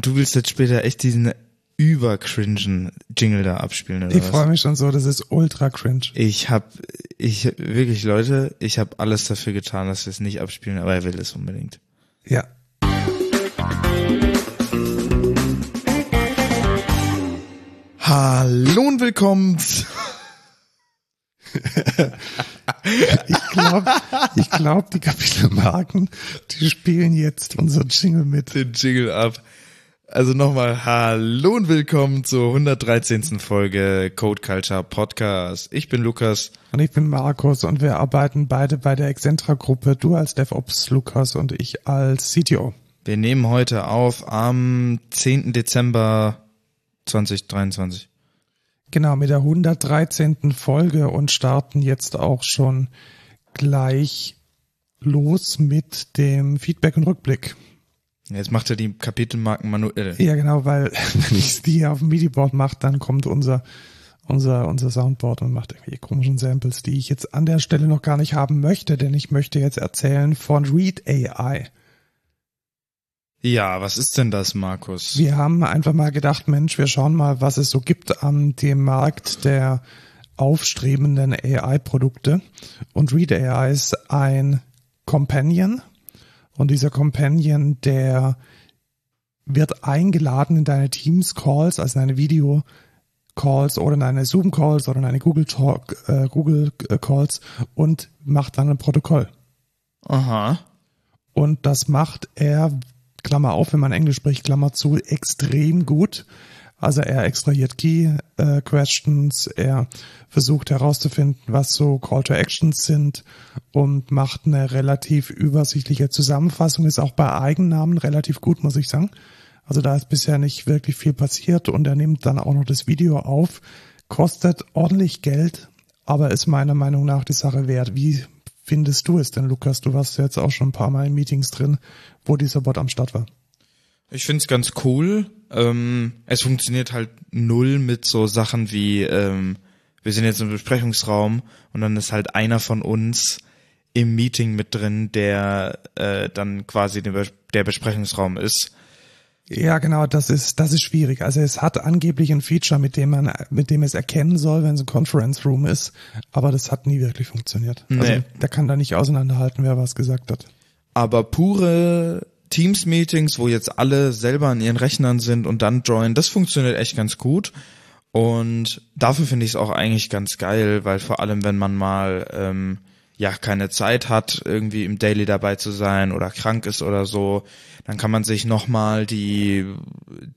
Und du willst jetzt später echt diesen übercringen Jingle da abspielen, oder Ich freue mich schon so, das ist ultra cringe. Ich hab, ich, wirklich Leute, ich habe alles dafür getan, dass wir es nicht abspielen, aber er will es unbedingt. Ja. Hallo und willkommen. Ich glaube, ich glaub, die Kapitelmarken, die spielen jetzt unser Jingle mit. den Jingle ab. Also nochmal Hallo und willkommen zur 113. Folge Code Culture Podcast. Ich bin Lukas. Und ich bin Markus und wir arbeiten beide bei der Excentra-Gruppe. Du als DevOps Lukas und ich als CTO. Wir nehmen heute auf am 10. Dezember 2023. Genau, mit der 113. Folge und starten jetzt auch schon gleich los mit dem Feedback und Rückblick. Jetzt macht er die Kapitelmarken manuell. Ja, genau, weil wenn ich die auf dem MIDI-Board mache, dann kommt unser, unser, unser Soundboard und macht irgendwelche komischen Samples, die ich jetzt an der Stelle noch gar nicht haben möchte, denn ich möchte jetzt erzählen von Read AI. Ja, was ist denn das, Markus? Wir haben einfach mal gedacht, Mensch, wir schauen mal, was es so gibt an dem Markt der aufstrebenden AI-Produkte. Und Read AI ist ein Companion. Und dieser Companion, der wird eingeladen in deine Teams-Calls, also in deine Video-Calls oder in deine Zoom-Calls oder in deine Google Talk, äh, Google äh, Calls und macht dann ein Protokoll. Aha. Und das macht er, Klammer auf, wenn man Englisch spricht, Klammer zu, extrem gut. Also er extrahiert Key äh, Questions, er versucht herauszufinden, was so Call to Actions sind und macht eine relativ übersichtliche Zusammenfassung, ist auch bei Eigennamen relativ gut, muss ich sagen. Also da ist bisher nicht wirklich viel passiert und er nimmt dann auch noch das Video auf, kostet ordentlich Geld, aber ist meiner Meinung nach die Sache wert. Wie findest du es denn, Lukas? Du warst jetzt auch schon ein paar Mal in Meetings drin, wo dieser Bot am Start war. Ich find's ganz cool. Ähm, es funktioniert halt null mit so Sachen wie, ähm, wir sind jetzt im Besprechungsraum und dann ist halt einer von uns im Meeting mit drin, der äh, dann quasi der, Bes- der Besprechungsraum ist. Ja, genau, das ist, das ist schwierig. Also es hat angeblich ein Feature, mit dem man, mit dem es erkennen soll, wenn es ein Conference Room ist, aber das hat nie wirklich funktioniert. Also Nee. der kann da nicht auseinanderhalten, wer was gesagt hat. Aber pure Teams-Meetings, wo jetzt alle selber an ihren Rechnern sind und dann joinen, das funktioniert echt ganz gut. Und dafür finde ich es auch eigentlich ganz geil, weil vor allem, wenn man mal ähm, ja keine Zeit hat, irgendwie im Daily dabei zu sein oder krank ist oder so, dann kann man sich nochmal die,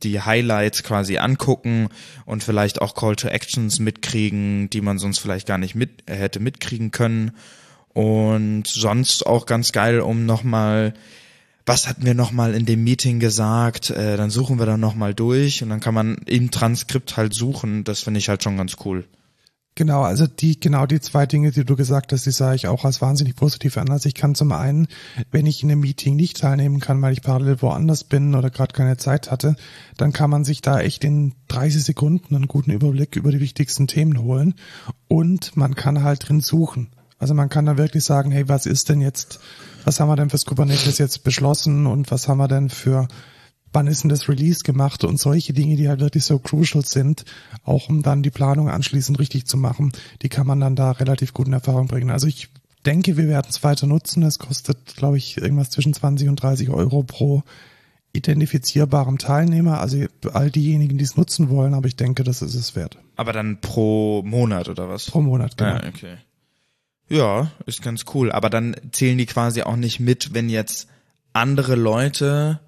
die Highlights quasi angucken und vielleicht auch Call to Actions mitkriegen, die man sonst vielleicht gar nicht mit hätte mitkriegen können. Und sonst auch ganz geil, um nochmal, was hatten wir nochmal in dem Meeting gesagt, äh, dann suchen wir da nochmal durch und dann kann man im Transkript halt suchen. Das finde ich halt schon ganz cool. Genau, also die, genau die zwei Dinge, die du gesagt hast, die sah ich auch als wahnsinnig positiv an. Also ich kann zum einen, wenn ich in einem Meeting nicht teilnehmen kann, weil ich parallel woanders bin oder gerade keine Zeit hatte, dann kann man sich da echt in 30 Sekunden einen guten Überblick über die wichtigsten Themen holen und man kann halt drin suchen. Also man kann da wirklich sagen, hey, was ist denn jetzt, was haben wir denn fürs Kubernetes jetzt beschlossen und was haben wir denn für wann ist denn das Release gemacht und solche Dinge, die halt wirklich so crucial sind, auch um dann die Planung anschließend richtig zu machen, die kann man dann da relativ gut in Erfahrung bringen. Also ich denke, wir werden es weiter nutzen. Es kostet, glaube ich, irgendwas zwischen 20 und 30 Euro pro identifizierbarem Teilnehmer. Also all diejenigen, die es nutzen wollen, aber ich denke, das ist es wert. Aber dann pro Monat oder was? Pro Monat, genau. Ah, okay. Ja, ist ganz cool. Aber dann zählen die quasi auch nicht mit, wenn jetzt andere Leute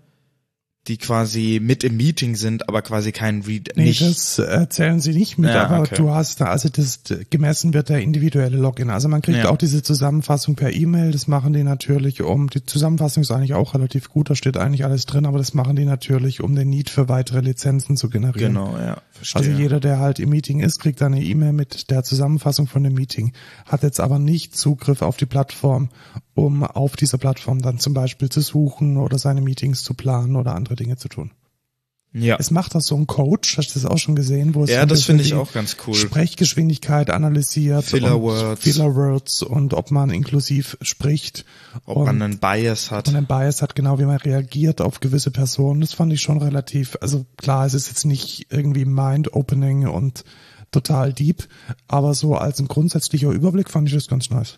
die quasi mit im Meeting sind, aber quasi kein Read Nee, nicht. das erzählen sie nicht mit, Ja, aber okay. du hast da, also das gemessen wird der individuelle Login. Also man kriegt Ja. auch diese Zusammenfassung per E-Mail, das machen die natürlich um, die Zusammenfassung ist eigentlich auch relativ gut, da steht eigentlich alles drin, aber das machen die natürlich, um den Need für weitere Lizenzen zu generieren. genau, ja, verstehe. Also jeder, der halt im Meeting ist, kriegt eine E-Mail mit der Zusammenfassung von dem Meeting, hat jetzt aber nicht Zugriff auf die Plattform, um auf dieser Plattform dann zum Beispiel zu suchen oder seine Meetings zu planen oder andere Dinge zu tun. Ja. Es macht das so ein Coach, hast du das auch schon gesehen, wo es Ja, das finde ich auch ganz cool. Sprechgeschwindigkeit analysiert, Filler und Words. Filler Words und ob man inklusiv spricht, Ob und man einen Bias hat. man einen Bias hat, genau wie man reagiert auf gewisse Personen. Das fand ich schon relativ, also klar, es ist jetzt nicht irgendwie mind-opening und total deep, aber so als ein grundsätzlicher Überblick fand ich das ganz nice.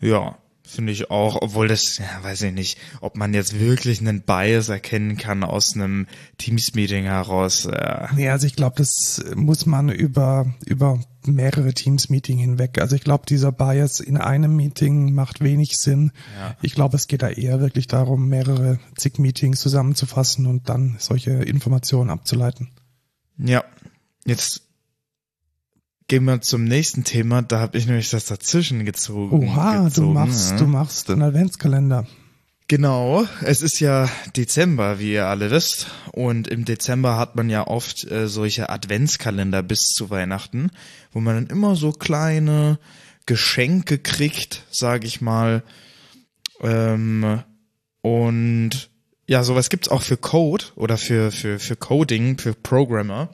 Ja, finde ich auch, obwohl das, ja, weiß ich nicht, ob man jetzt wirklich einen Bias erkennen kann aus einem Teams-Meeting heraus. Äh, Nee, also ich glaube, das muss man über, über mehrere Teams-Meeting hinweg. Also ich glaube, dieser Bias in einem Meeting macht wenig Sinn. Ja. Ich glaube, es geht da eher wirklich darum, mehrere zig Meetings zusammenzufassen und dann solche Informationen abzuleiten. ja, jetzt gehen wir zum nächsten Thema. Da habe ich nämlich das dazwischen gezogen. Oha, gezogen, du machst, ja. du machst einen Adventskalender. Genau, es ist ja Dezember, wie ihr alle wisst. Und im Dezember hat man ja oft äh, solche Adventskalender bis zu Weihnachten, wo man dann immer so kleine Geschenke kriegt, sag ich mal. Ähm, und ja, sowas gibt's auch für Code oder für, für, für Coding, für Programmer.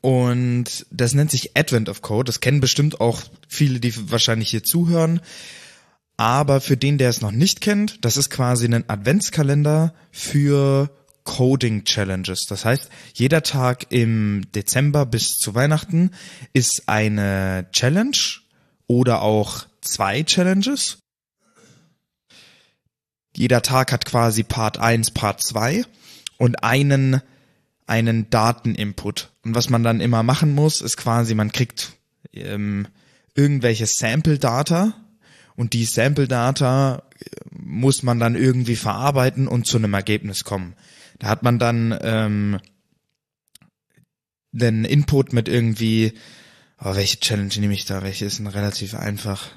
Und das nennt sich Advent of Code. Das kennen bestimmt auch viele, die wahrscheinlich hier zuhören. Aber für den, der es noch nicht kennt, das ist quasi ein Adventskalender für Coding Challenges. Das heißt, jeder Tag im Dezember bis zu Weihnachten ist eine Challenge oder auch zwei Challenges. Jeder Tag hat quasi Part 1, Part 2 und einen, einen Dateninput. Und was man dann immer machen muss, ist quasi, man kriegt ähm, irgendwelche Sample-Data und die Sample-Data äh, muss man dann irgendwie verarbeiten und zu einem Ergebnis kommen. Da hat man dann ähm, den Input mit irgendwie, oh, welche Challenge nehme ich da? Welche ist denn relativ einfach?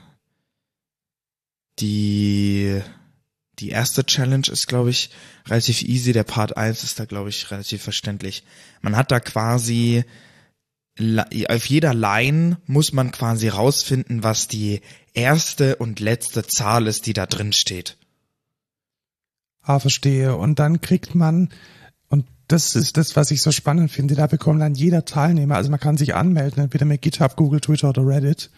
Die die erste Challenge ist, glaube ich, relativ easy. Der Part 1 ist da, glaube ich, relativ verständlich. Man hat da quasi auf jeder Line muss man quasi rausfinden, was die erste und letzte Zahl ist, die da drin steht. Ah, verstehe. Und dann kriegt man, und das ist das, was ich so spannend finde, da bekommt dann jeder Teilnehmer, also man kann sich anmelden, entweder mit GitHub, Google, Twitter oder Reddit.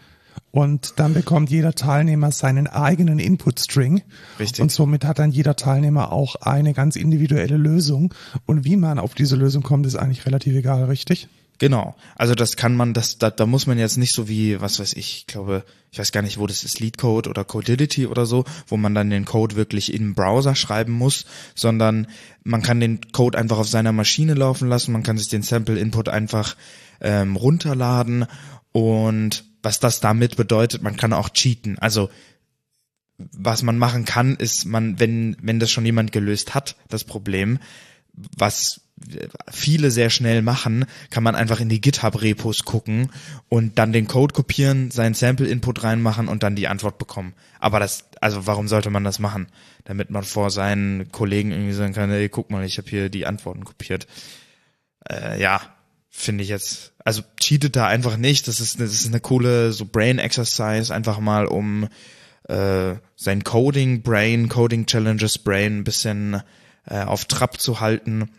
Und dann bekommt jeder Teilnehmer seinen eigenen Input-String. Richtig. Und somit hat dann jeder Teilnehmer auch eine ganz individuelle Lösung. Und wie man auf diese Lösung kommt, ist eigentlich relativ egal, richtig? Genau. Also das kann man, das, da, da muss man jetzt nicht so wie, was weiß ich, ich glaube, ich weiß gar nicht, wo das ist, Leadcode oder Codility oder so, wo man dann den Code wirklich im Browser schreiben muss, sondern man kann den Code einfach auf seiner Maschine laufen lassen, man kann sich den Sample-Input einfach ähm, runterladen und was das damit bedeutet, man kann auch cheaten. Also was man machen kann, ist man, wenn, wenn das schon jemand gelöst hat, das Problem, was viele sehr schnell machen, kann man einfach in die GitHub-Repos gucken und dann den Code kopieren, seinen Sample-Input reinmachen und dann die Antwort bekommen. Aber das, also warum sollte man das machen? Damit man vor seinen Kollegen irgendwie sagen kann, ey, guck mal, ich habe hier die Antworten kopiert. Äh, ja, finde ich jetzt, also cheatet da einfach nicht. Das ist, das ist eine coole so Brain Exercise, einfach mal um äh, sein Coding Brain, Coding Challenges Brain ein bisschen äh, auf Trab zu halten.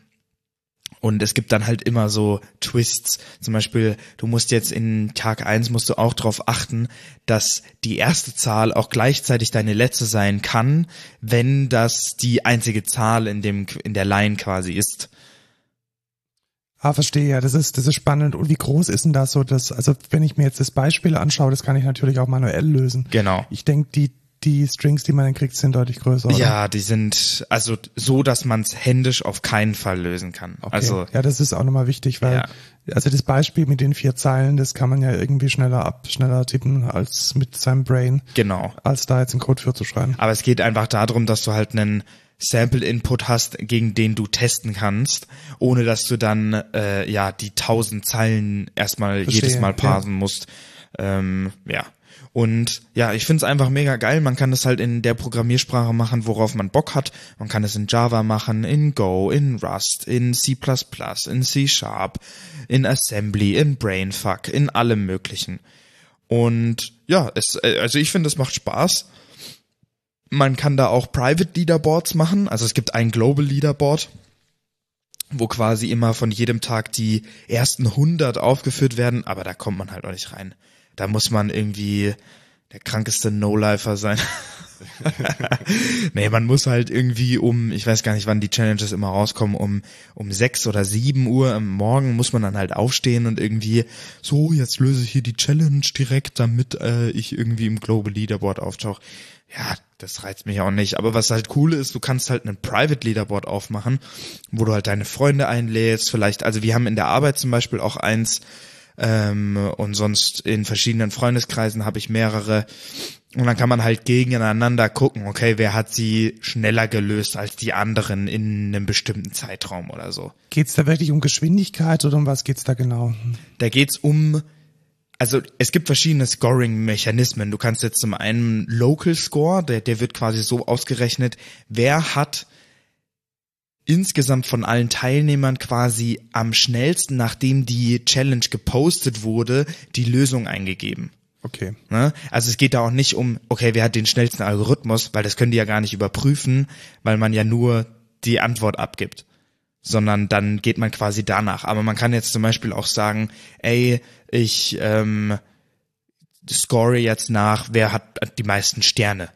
Und es gibt dann halt immer so Twists. Zum Beispiel, du musst jetzt in Tag eins musst du auch darauf achten, dass die erste Zahl auch gleichzeitig deine letzte sein kann, wenn das die einzige Zahl in dem, in der Line quasi ist. Ah, verstehe, ja, das ist, das ist spannend. Und wie groß ist denn das so, dass, also wenn ich mir jetzt das Beispiel anschaue, das kann ich natürlich auch manuell lösen. Genau. Ich denke, die, die Strings, die man dann kriegt, sind deutlich größer. Oder? Ja, die sind also so, dass man es händisch auf keinen Fall lösen kann. Okay. Also ja, das ist auch nochmal wichtig, weil, Ja. also das Beispiel mit den vier Zeilen, das kann man ja irgendwie schneller ab, schneller tippen als mit seinem Brain, genau. als da jetzt einen Code für zu schreiben. Aber es geht einfach darum, dass du halt einen Sample-Input hast, gegen den du testen kannst, ohne dass du dann äh, ja die tausend Zeilen erstmal Verstehe, jedes Mal ja. parsen musst. Ähm, ja. Und ja, ich find's einfach mega geil. Man kann das halt in der Programmiersprache machen, worauf man Bock hat. Man kann es in Java machen, in Go, in Rust, in C++, in C Sharp, in Assembly, in Brainfuck, in allem möglichen. Und ja, es, äh, also ich finde, es macht Spaß. Man kann da auch Private Leaderboards machen. Also es gibt ein Global Leaderboard. wo quasi immer von jedem Tag die ersten 100 aufgeführt werden, aber da kommt man halt auch nicht rein. Da muss man irgendwie der krankeste No-Lifer sein. nee, man muss halt irgendwie um, ich weiß gar nicht, wann die Challenges immer rauskommen, um, um sechs oder sieben Uhr am Morgen muss man dann halt aufstehen und irgendwie, so, jetzt löse ich hier die Challenge direkt, damit äh, ich irgendwie im Global Leaderboard auftauche. Ja, das reizt mich auch nicht. Aber was halt cool ist, du kannst halt einen Private Leaderboard aufmachen, wo du halt deine Freunde einlädst, vielleicht, also wir haben in der Arbeit zum Beispiel auch eins, ähm, und sonst in verschiedenen Freundeskreisen habe ich mehrere. Und dann kann man halt gegeneinander gucken, okay, wer hat sie schneller gelöst als die anderen in einem bestimmten Zeitraum oder so. Geht's da wirklich um Geschwindigkeit oder um was geht's da genau? Da geht's um also es gibt verschiedene Scoring-Mechanismen. Du kannst jetzt zum einen Local Score, der, der wird quasi so ausgerechnet, wer hat insgesamt von allen Teilnehmern quasi am schnellsten, nachdem die Challenge gepostet wurde, die Lösung eingegeben. Okay. Ne? Also es geht da auch nicht um, okay, wer hat den schnellsten Algorithmus, weil das können die ja gar nicht überprüfen, weil man ja nur die Antwort abgibt. Sondern dann geht man quasi danach. Aber man kann jetzt zum Beispiel auch sagen, ey, ich ähm, score jetzt nach, wer hat die meisten Sterne.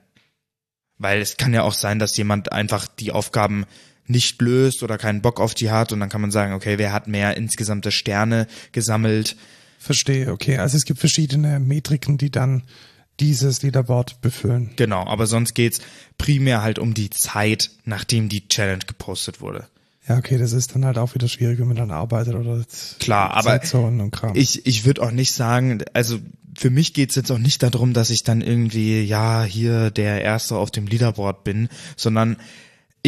Weil es kann ja auch sein, dass jemand einfach die Aufgaben nicht löst oder keinen Bock auf die hat und dann kann man sagen, okay, wer hat mehr insgesamte Sterne gesammelt. Verstehe, okay. Also es gibt verschiedene Metriken, die dann dieses Leaderboard befüllen. Genau, aber sonst geht's primär halt um die Zeit, nachdem die Challenge gepostet wurde. Ja, okay, das ist dann halt auch wieder schwierig, wenn man dann arbeitet oder klar, aber ich ich würde auch nicht sagen, also für mich geht's jetzt auch nicht darum, dass ich dann irgendwie ja hier der erste auf dem Leaderboard bin, sondern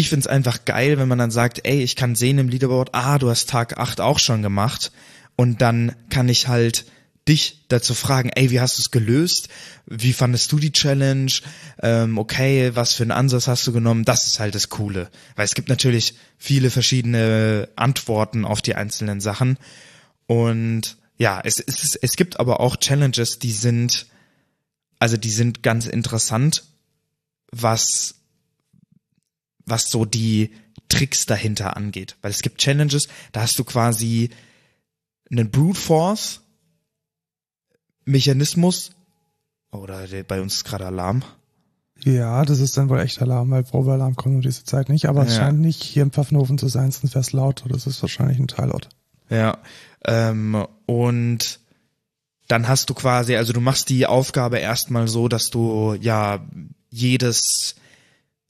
ich find's einfach geil, wenn man dann sagt, ey, ich kann sehen im Leaderboard, ah, du hast Tag 8 auch schon gemacht und dann kann ich halt dich dazu fragen, ey, wie hast du es gelöst? Wie fandest du die Challenge? Ähm, okay, was für einen Ansatz hast du genommen? Das ist halt das Coole. Weil es gibt natürlich viele verschiedene Antworten auf die einzelnen Sachen. Und ja, es, es, es gibt aber auch Challenges, die sind, also die sind ganz interessant, was was so die Tricks dahinter angeht. Weil es gibt Challenges, da hast du quasi einen Brute Force Mechanismus. Oder der, bei uns ist gerade Alarm. Ja, das ist dann wohl echt Alarm, weil Probealarm kommt um diese Zeit nicht. Aber es ja. scheint nicht hier im Pfaffenhofen zu sein, sonst wäre es laut. Das ist wahrscheinlich ein Teilort. Ja, ähm, und dann hast du quasi, also du machst die Aufgabe erstmal so, dass du ja jedes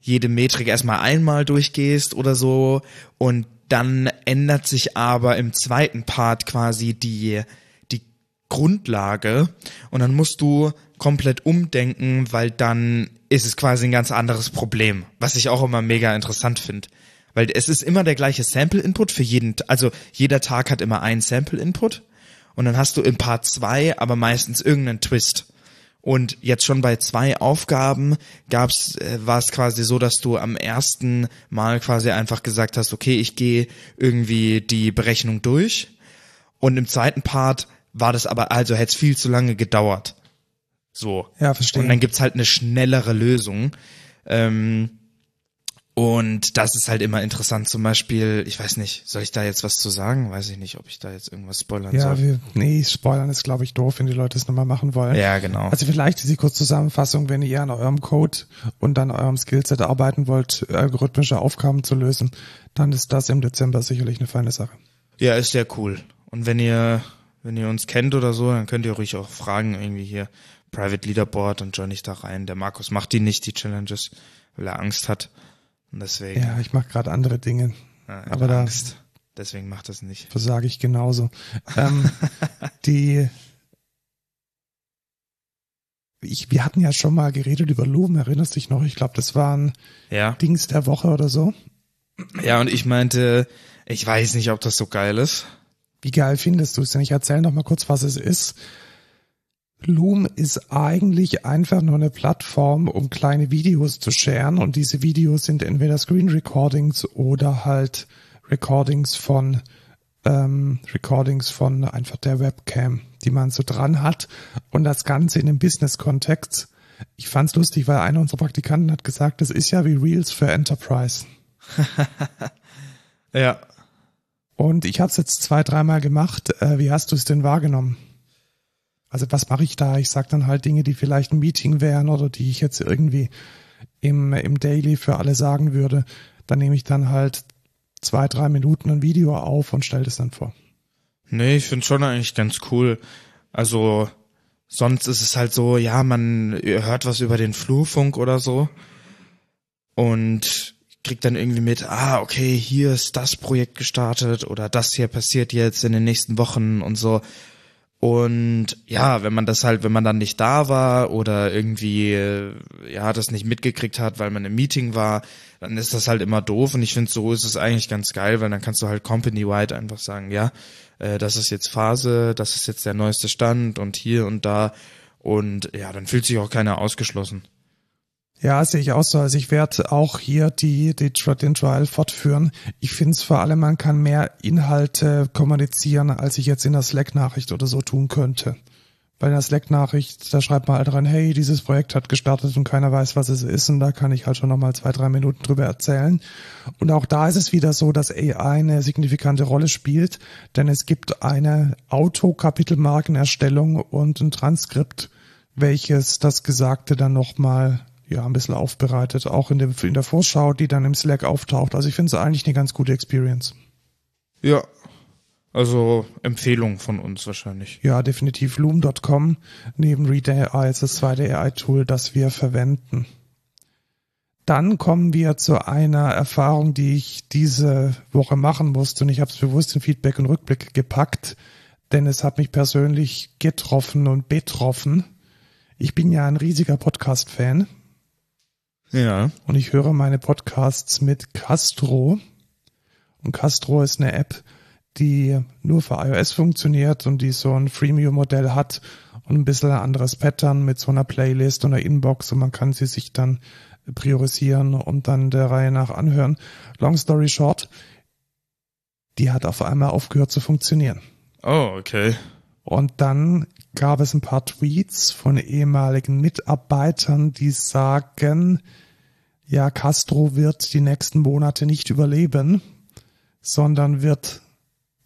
jede Metrik erstmal einmal durchgehst oder so und dann ändert sich aber im zweiten Part quasi die, die Grundlage und dann musst du komplett umdenken, weil dann ist es quasi ein ganz anderes Problem, was ich auch immer mega interessant finde. Weil es ist immer der gleiche Sample-Input für jeden, also jeder Tag hat immer einen Sample-Input und dann hast du im Part zwei aber meistens irgendeinen Twist. Und jetzt schon bei zwei Aufgaben gab's, äh, war es quasi so, dass du am ersten Mal quasi einfach gesagt hast, okay, ich gehe irgendwie die Berechnung durch. Und im zweiten Part war das aber, also hätte es viel zu lange gedauert. So. Ja, verstehe. Und dann gibt's halt eine schnellere Lösung. Ähm, und das ist halt immer interessant. Zum Beispiel, ich weiß nicht, soll ich da jetzt was zu sagen? Weiß ich nicht, ob ich da jetzt irgendwas spoilern ja, soll. Ja, nee, spoilern ist, glaube ich, doof, wenn die Leute es nochmal machen wollen. Ja, genau. Also vielleicht diese kurze Zusammenfassung, wenn ihr an eurem Code und an eurem Skillset arbeiten wollt, algorithmische Aufgaben zu lösen, dann ist das im Dezember sicherlich eine feine Sache. Ja, ist sehr cool. Und wenn ihr, wenn ihr uns kennt oder so, dann könnt ihr ruhig auch fragen, irgendwie hier Private Leaderboard und join ich da rein. Der Markus macht die nicht, die Challenges, weil er Angst hat. Und deswegen. Ja, ich mache gerade andere Dinge. Ja, aber da Angst. Deswegen macht das nicht. Versage ich genauso. ähm, die ich, wir hatten ja schon mal geredet über Loom, erinnerst dich noch? Ich glaube, das waren ja. Dings der Woche oder so. Ja, und ich meinte, ich weiß nicht, ob das so geil ist. Wie geil findest du es denn? Ich erzähle noch mal kurz, was es ist. Loom ist eigentlich einfach nur eine Plattform, um kleine Videos zu sharen und diese Videos sind entweder Screen Recordings oder halt Recordings von ähm, Recordings von einfach der Webcam, die man so dran hat und das Ganze in einem Business-Kontext. Ich fand's lustig, weil einer unserer Praktikanten hat gesagt, das ist ja wie Reels für Enterprise. ja. Und ich habe es jetzt zwei, dreimal gemacht. Äh, wie hast du es denn wahrgenommen? Also was mache ich da? Ich sag dann halt Dinge, die vielleicht ein Meeting wären oder die ich jetzt irgendwie im, im Daily für alle sagen würde. Dann nehme ich dann halt zwei, drei Minuten ein Video auf und stelle das dann vor. Nee, ich finde schon eigentlich ganz cool. Also sonst ist es halt so, ja, man hört was über den Flurfunk oder so und kriegt dann irgendwie mit, ah, okay, hier ist das Projekt gestartet oder das hier passiert jetzt in den nächsten Wochen und so. Und ja, wenn man das halt, wenn man dann nicht da war oder irgendwie, äh, ja, das nicht mitgekriegt hat, weil man im Meeting war, dann ist das halt immer doof. Und ich finde, so ist es eigentlich ganz geil, weil dann kannst du halt company-wide einfach sagen, ja, äh, das ist jetzt Phase, das ist jetzt der neueste Stand und hier und da. Und ja, dann fühlt sich auch keiner ausgeschlossen. Ja, sehe ich auch so. Also ich werde auch hier die, die den Trial fortführen. Ich finde es vor allem, man kann mehr Inhalte kommunizieren, als ich jetzt in der Slack-Nachricht oder so tun könnte. Bei der Slack-Nachricht, da schreibt man halt dran, hey, dieses Projekt hat gestartet und keiner weiß, was es ist. Und da kann ich halt schon nochmal zwei, drei Minuten drüber erzählen. Und auch da ist es wieder so, dass AI eine signifikante Rolle spielt, denn es gibt eine Autokapitelmarkenerstellung und ein Transkript, welches das Gesagte dann nochmal ja, ein bisschen aufbereitet, auch in, dem, in der Vorschau, die dann im Slack auftaucht. Also ich finde es eigentlich eine ganz gute Experience. Ja, also Empfehlung von uns wahrscheinlich. Ja, definitiv Loom.com neben Reader AI ist das zweite AI-Tool, das wir verwenden. Dann kommen wir zu einer Erfahrung, die ich diese Woche machen musste und ich habe es bewusst in Feedback und Rückblick gepackt, denn es hat mich persönlich getroffen und betroffen. Ich bin ja ein riesiger Podcast-Fan ja. Und ich höre meine Podcasts mit Castro. Und Castro ist eine App, die nur für iOS funktioniert und die so ein Freemium-Modell hat und ein bisschen ein anderes Pattern mit so einer Playlist und einer Inbox und man kann sie sich dann priorisieren und dann der Reihe nach anhören. Long story short, die hat auf einmal aufgehört zu funktionieren. Oh, okay. Und dann gab es ein paar Tweets von ehemaligen Mitarbeitern, die sagen, ja, Castro wird die nächsten Monate nicht überleben, sondern wird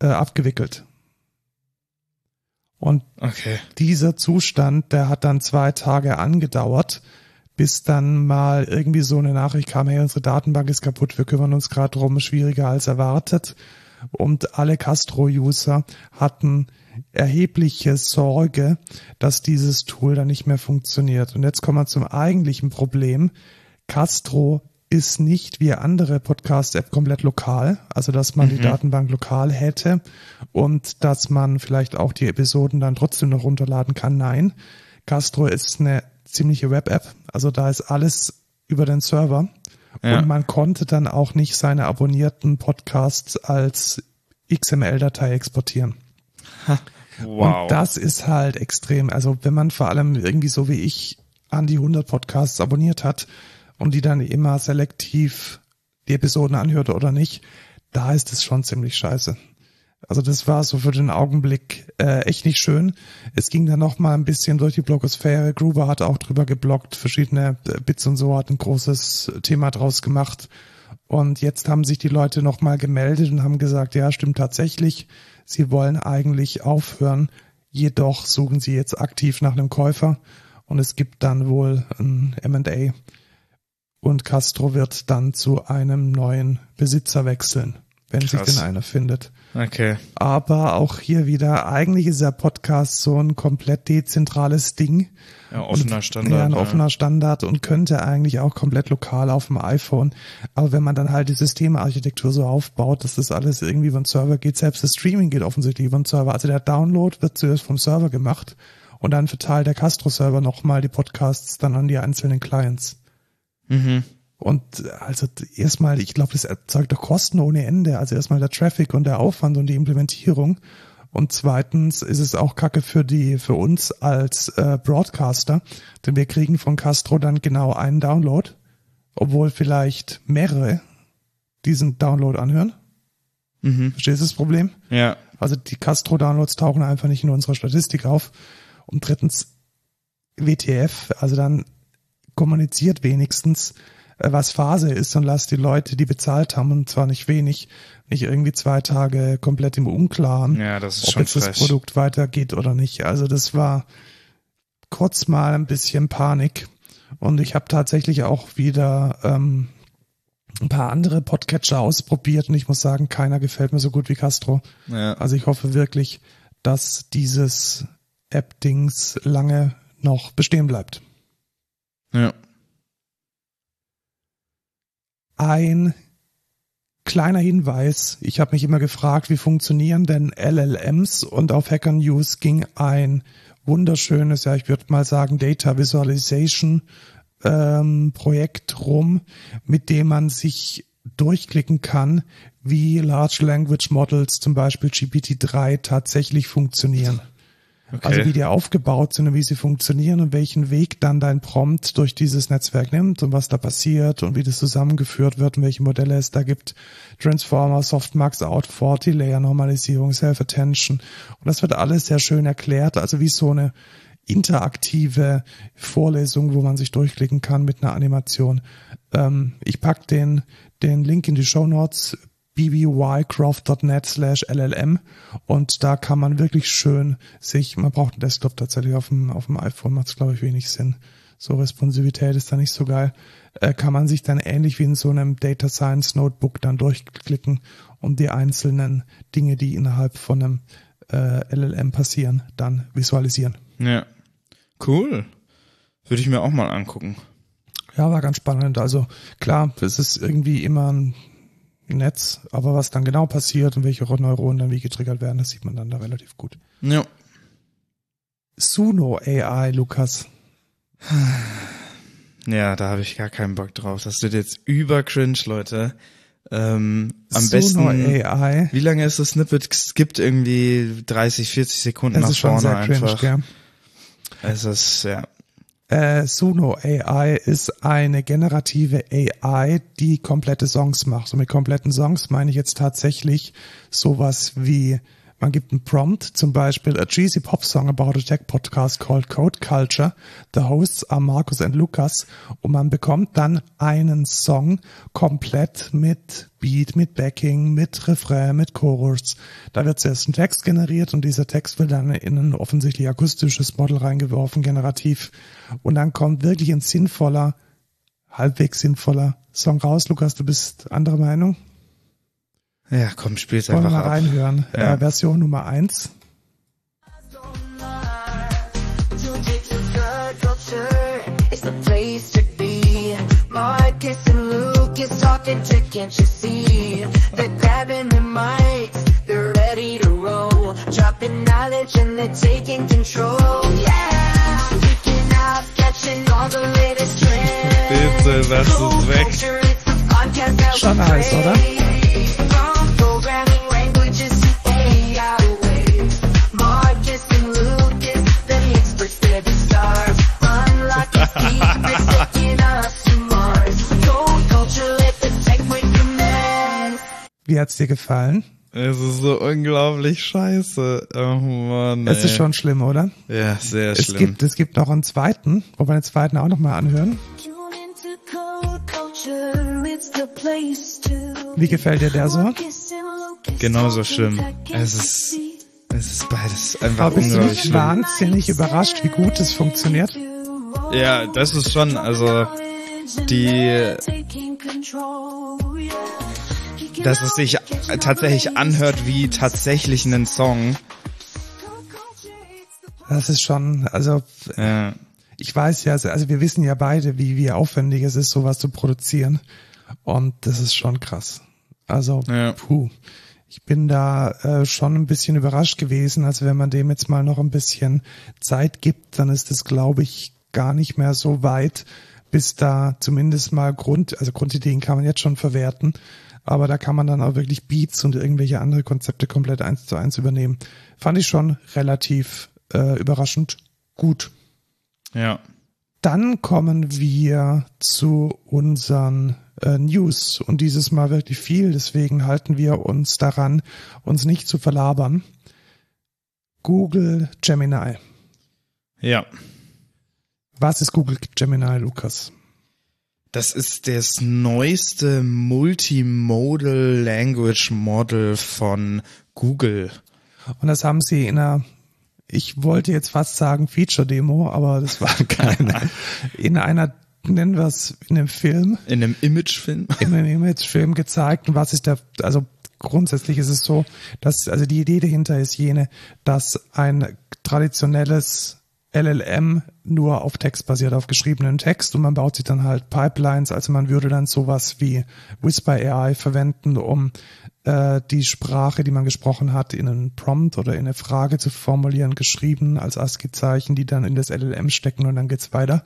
äh, abgewickelt. Und okay. dieser Zustand, der hat dann zwei Tage angedauert, bis dann mal irgendwie so eine Nachricht kam, hey, unsere Datenbank ist kaputt, wir kümmern uns gerade drum, schwieriger als erwartet. Und alle Castro-User hatten erhebliche Sorge, dass dieses Tool dann nicht mehr funktioniert. Und jetzt kommen wir zum eigentlichen Problem. Castro ist nicht wie andere Podcast-App komplett lokal, also dass man mhm. die Datenbank lokal hätte und dass man vielleicht auch die Episoden dann trotzdem noch runterladen kann. Nein, Castro ist eine ziemliche Web-App, also da ist alles über den Server ja. und man konnte dann auch nicht seine abonnierten Podcasts als XML-Datei exportieren. Wow. Und das ist halt extrem. Also wenn man vor allem irgendwie so wie ich an die 100 Podcasts abonniert hat und die dann immer selektiv die Episoden anhört oder nicht, da ist es schon ziemlich scheiße. Also das war so für den Augenblick äh, echt nicht schön. Es ging dann noch mal ein bisschen durch die Blogosphäre. Gruber hat auch drüber geblockt, verschiedene äh, Bits und so hat ein großes Thema draus gemacht. Und jetzt haben sich die Leute noch mal gemeldet und haben gesagt, ja, stimmt tatsächlich. Sie wollen eigentlich aufhören, jedoch suchen sie jetzt aktiv nach einem Käufer und es gibt dann wohl ein M&A und Castro wird dann zu einem neuen Besitzer wechseln wenn Krass. sich denn einer findet. Okay. Aber auch hier wieder, eigentlich ist der Podcast so ein komplett dezentrales Ding. Ja, offener Standard. Ja, ein ja. offener Standard und könnte eigentlich auch komplett lokal auf dem iPhone. Aber wenn man dann halt die Systemarchitektur so aufbaut, dass das alles irgendwie über den Server geht, selbst das Streaming geht offensichtlich über den Server. Also der Download wird zuerst vom Server gemacht und dann verteilt der Castro-Server nochmal die Podcasts dann an die einzelnen Clients. Mhm. Und also erstmal, ich glaube, das erzeugt doch Kosten ohne Ende. Also erstmal der Traffic und der Aufwand und die Implementierung. Und zweitens ist es auch Kacke für die, für uns als äh, Broadcaster, denn wir kriegen von Castro dann genau einen Download, obwohl vielleicht mehrere diesen Download anhören. Mhm. Verstehst du das Problem? Ja. Also die Castro-Downloads tauchen einfach nicht in unserer Statistik auf. Und drittens WTF, also dann kommuniziert wenigstens, was Phase ist und lass die Leute, die bezahlt haben, und zwar nicht wenig, nicht irgendwie zwei Tage komplett im Unklaren, Ja, das ist ob schon jetzt das frech. Produkt weitergeht oder nicht. Also das war kurz mal ein bisschen Panik. Und ich habe tatsächlich auch wieder ähm, ein paar andere Podcatcher ausprobiert und ich muss sagen, keiner gefällt mir so gut wie Castro. Ja. Also ich hoffe wirklich, dass dieses App-Dings lange noch bestehen bleibt. ja. Ein kleiner Hinweis. Ich habe mich immer gefragt, wie funktionieren denn LLMs und auf Hacker News ging ein wunderschönes, ja, ich würde mal sagen, Data Visualization ähm, Projekt rum, mit dem man sich durchklicken kann, wie Large Language Models, zum Beispiel GPT-3, tatsächlich funktionieren. Okay. Also wie die aufgebaut sind und wie sie funktionieren und welchen Weg dann dein Prompt durch dieses Netzwerk nimmt und was da passiert und wie das zusammengeführt wird und welche Modelle es da gibt. Transformer, Softmax, Out40, Layer Normalisierung, Self-Attention. Und das wird alles sehr schön erklärt, also wie so eine interaktive Vorlesung, wo man sich durchklicken kann mit einer Animation. Ähm, ich pack den, den Link in die Show Notes bbycroft.net slash llm und da kann man wirklich schön sich, man braucht einen Desktop tatsächlich auf dem, auf dem iPhone, macht es glaube ich wenig Sinn. So Responsivität ist da nicht so geil. Äh, kann man sich dann ähnlich wie in so einem Data Science Notebook dann durchklicken und die einzelnen Dinge, die innerhalb von einem äh, LLM passieren, dann visualisieren. Ja. Cool. Würde ich mir auch mal angucken. Ja, war ganz spannend. Also klar, es ist irgendwie immer ein Netz, aber was dann genau passiert und welche Neuronen dann wie getriggert werden, das sieht man dann da relativ gut. Ja. Suno AI, Lukas. Ja, da habe ich gar keinen Bock drauf. Das wird jetzt über cringe, Leute. Ähm, am Suno besten. AI. Wie lange ist das Snippet? Es gibt irgendwie 30, 40 Sekunden Das nach vorne sehr cringe, einfach. ja. Es ist, ja. Äh, Suno AI ist eine generative AI, die komplette Songs macht. Und mit kompletten Songs meine ich jetzt tatsächlich sowas wie, man gibt einen Prompt, zum Beispiel a cheesy pop song about a tech podcast called Code Culture. The hosts are Markus und Lukas. Und man bekommt dann einen Song komplett mit Beat, mit Backing, mit Refrain, mit Chorus. Da wird zuerst ein Text generiert und dieser Text wird dann in ein offensichtlich akustisches Model reingeworfen, generativ. Und dann kommt wirklich ein sinnvoller, halbwegs sinnvoller Song raus. Lukas, du bist anderer Meinung? Ja, komm, spiel's Wollen einfach mal ab. reinhören. Ja. Äh, Version Nummer eins. Marcus and Luke is talking can't you see? They're grabbing the mics, they're ready to roll. Dropping knowledge and they're taking control. Yeah, kicking out, catching all the latest trends. Bitte, lass es weg. Schon nice, oder? Wie hat's dir gefallen? Es ist so unglaublich scheiße. Oh Mann. Es ist schon schlimm, oder? Ja, sehr Es schlimm. gibt, es gibt noch einen zweiten, wo wir den zweiten auch nochmal anhören. Wie gefällt dir der so? Genauso schlimm. Es ist-. Es ist beides einfach Aber bist du unglaublich nicht schlimm. wahnsinnig überrascht, wie gut es funktioniert? Ja, das ist schon, also, die, dass es sich tatsächlich anhört wie tatsächlich einen Song. Das ist schon, also Ja. ich weiß ja, also also wir wissen ja beide, wie, wie aufwendig es ist, sowas zu produzieren. Und das ist schon krass. Also, Ja. puh. Ich bin da äh, schon ein bisschen überrascht gewesen. Also wenn man dem jetzt mal noch ein bisschen Zeit gibt, dann ist es, glaube ich, gar nicht mehr so weit, bis da zumindest mal Grund, also Grundideen kann man jetzt schon verwerten, aber da kann man dann auch wirklich Beats und irgendwelche andere Konzepte komplett eins zu eins übernehmen. Fand ich schon relativ äh, überraschend gut. Ja. Dann kommen wir zu unseren äh, News und dieses Mal wirklich viel, deswegen halten wir uns daran, uns nicht zu verlabern. Google Gemini. Ja. Was ist Google Gemini, Lukas? Das ist das neueste Multimodal Language Model von Google. Und das haben sie in einer, ich wollte jetzt fast sagen Feature-Demo, aber das war keine. in einer, nennen wir es, in einem Film. In einem Imagefilm. In einem Imagefilm gezeigt. Und was ist der, also grundsätzlich ist es so, dass, also die Idee dahinter ist jene, dass ein traditionelles LLM nur auf Text basiert, auf geschriebenen Text und man baut sich dann halt Pipelines, also man würde dann sowas wie Whisper AI verwenden, um äh, die Sprache, die man gesprochen hat, in einen Prompt oder in eine Frage zu formulieren, geschrieben als ASCII-Zeichen, die dann in das LLM stecken und dann geht's weiter.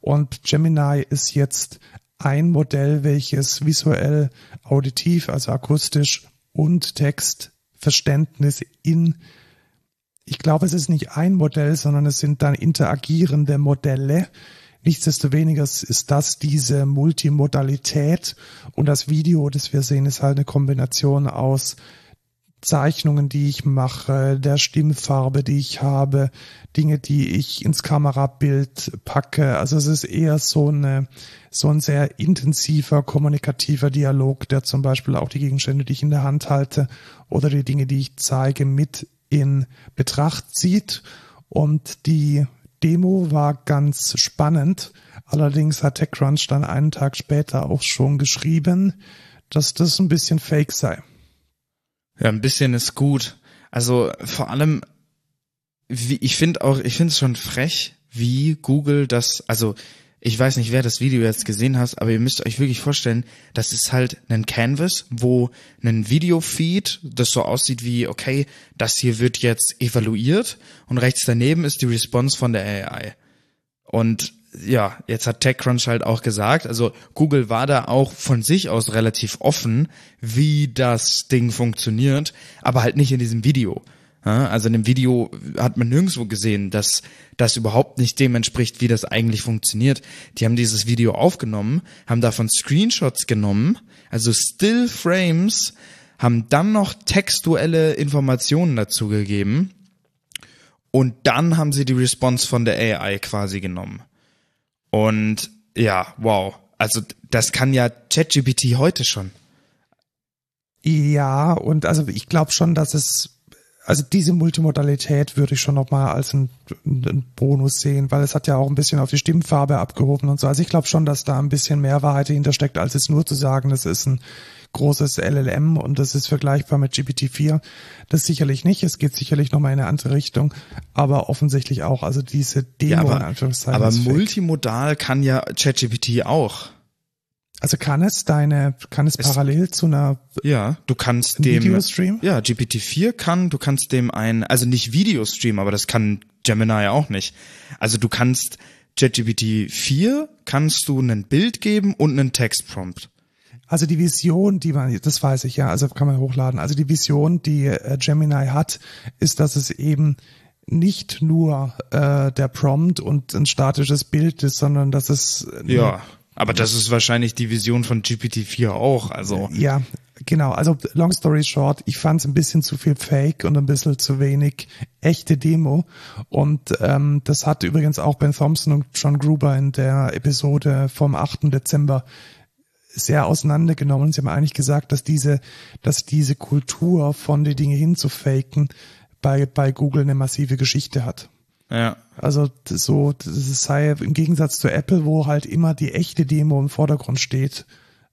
Und Gemini ist jetzt ein Modell, welches visuell, auditiv, also akustisch und Textverständnis in ich glaube, es ist nicht ein Modell, sondern es sind dann interagierende Modelle. Nichtsdestoweniger ist das diese Multimodalität und das Video, das wir sehen, ist halt eine Kombination aus Zeichnungen, die ich mache, der Stimmfarbe, die ich habe, Dinge, die ich ins Kamerabild packe. Also es ist eher so eine, so ein sehr intensiver, kommunikativer Dialog, der zum Beispiel auch die Gegenstände, die ich in der Hand halte oder die Dinge, die ich zeige, mit in Betracht zieht. Und die Demo war ganz spannend. Allerdings hat TechCrunch dann einen Tag später auch schon geschrieben, dass das ein bisschen fake sei. Ja, ein bisschen ist gut. Also vor allem, wie, ich finde auch, ich finde es schon frech, wie Google das, also ich weiß nicht, wer das Video jetzt gesehen hat, aber ihr müsst euch wirklich vorstellen, das ist halt ein Canvas, wo ein Videofeed, das so aussieht wie, okay, das hier wird jetzt evaluiert und rechts daneben ist die Response von der AI. Und ja, jetzt hat TechCrunch halt auch gesagt, also Google war da auch von sich aus relativ offen, wie das Ding funktioniert, aber halt nicht in diesem Video. Also in dem Video hat man nirgendwo gesehen, dass das überhaupt nicht dem entspricht, wie das eigentlich funktioniert. Die haben dieses Video aufgenommen, haben davon Screenshots genommen, also Still Frames, haben dann noch textuelle Informationen dazu gegeben und dann haben sie die Response von der AI quasi genommen. Und ja, wow. Also das kann ja ChatGPT heute schon. Ja, und also ich glaube schon, dass es also diese Multimodalität würde ich schon nochmal als ein, ein, Bonus sehen, weil es hat ja auch ein bisschen auf die Stimmfarbe abgehoben und so. Also ich glaube schon, dass da ein bisschen mehr Wahrheit dahinter steckt, als jetzt nur zu sagen, das ist ein großes LLM und das ist vergleichbar mit GPT-4. Das sicherlich nicht. Es geht sicherlich nochmal in eine andere Richtung, aber offensichtlich auch. Also diese Demo ja, aber, in Anführungszeichen. Aber multimodal kann ja ChatGPT auch. Also kann es deine, kann es, es parallel zu einer Ja, du kannst dem Videostream? Ja, GPT-4 kann, du kannst dem ein, also nicht Videostream, aber das kann Gemini auch nicht. Also du kannst ChatGPT 4 kannst du ein Bild geben und einen Textprompt. Also die Vision, die man, das weiß ich ja, also kann man hochladen. Also die Vision, die äh, Gemini hat, ist, dass es eben nicht nur äh, der Prompt und ein statisches Bild ist, sondern dass es ja aber das ist wahrscheinlich die Vision von GPT-4 auch, also. Ja, genau. Also long story short, ich fand es ein bisschen zu viel Fake und ein bisschen zu wenig echte Demo. Und ähm, das hat übrigens auch Ben Thompson und John Gruber in der Episode vom 8. Dezember sehr auseinandergenommen. Sie haben eigentlich gesagt, dass diese, dass diese Kultur von die Dinge hinzufaken bei, bei Google eine massive Geschichte hat. Ja. Also so, das sei im Gegensatz zu Apple, wo halt immer die echte Demo im Vordergrund steht,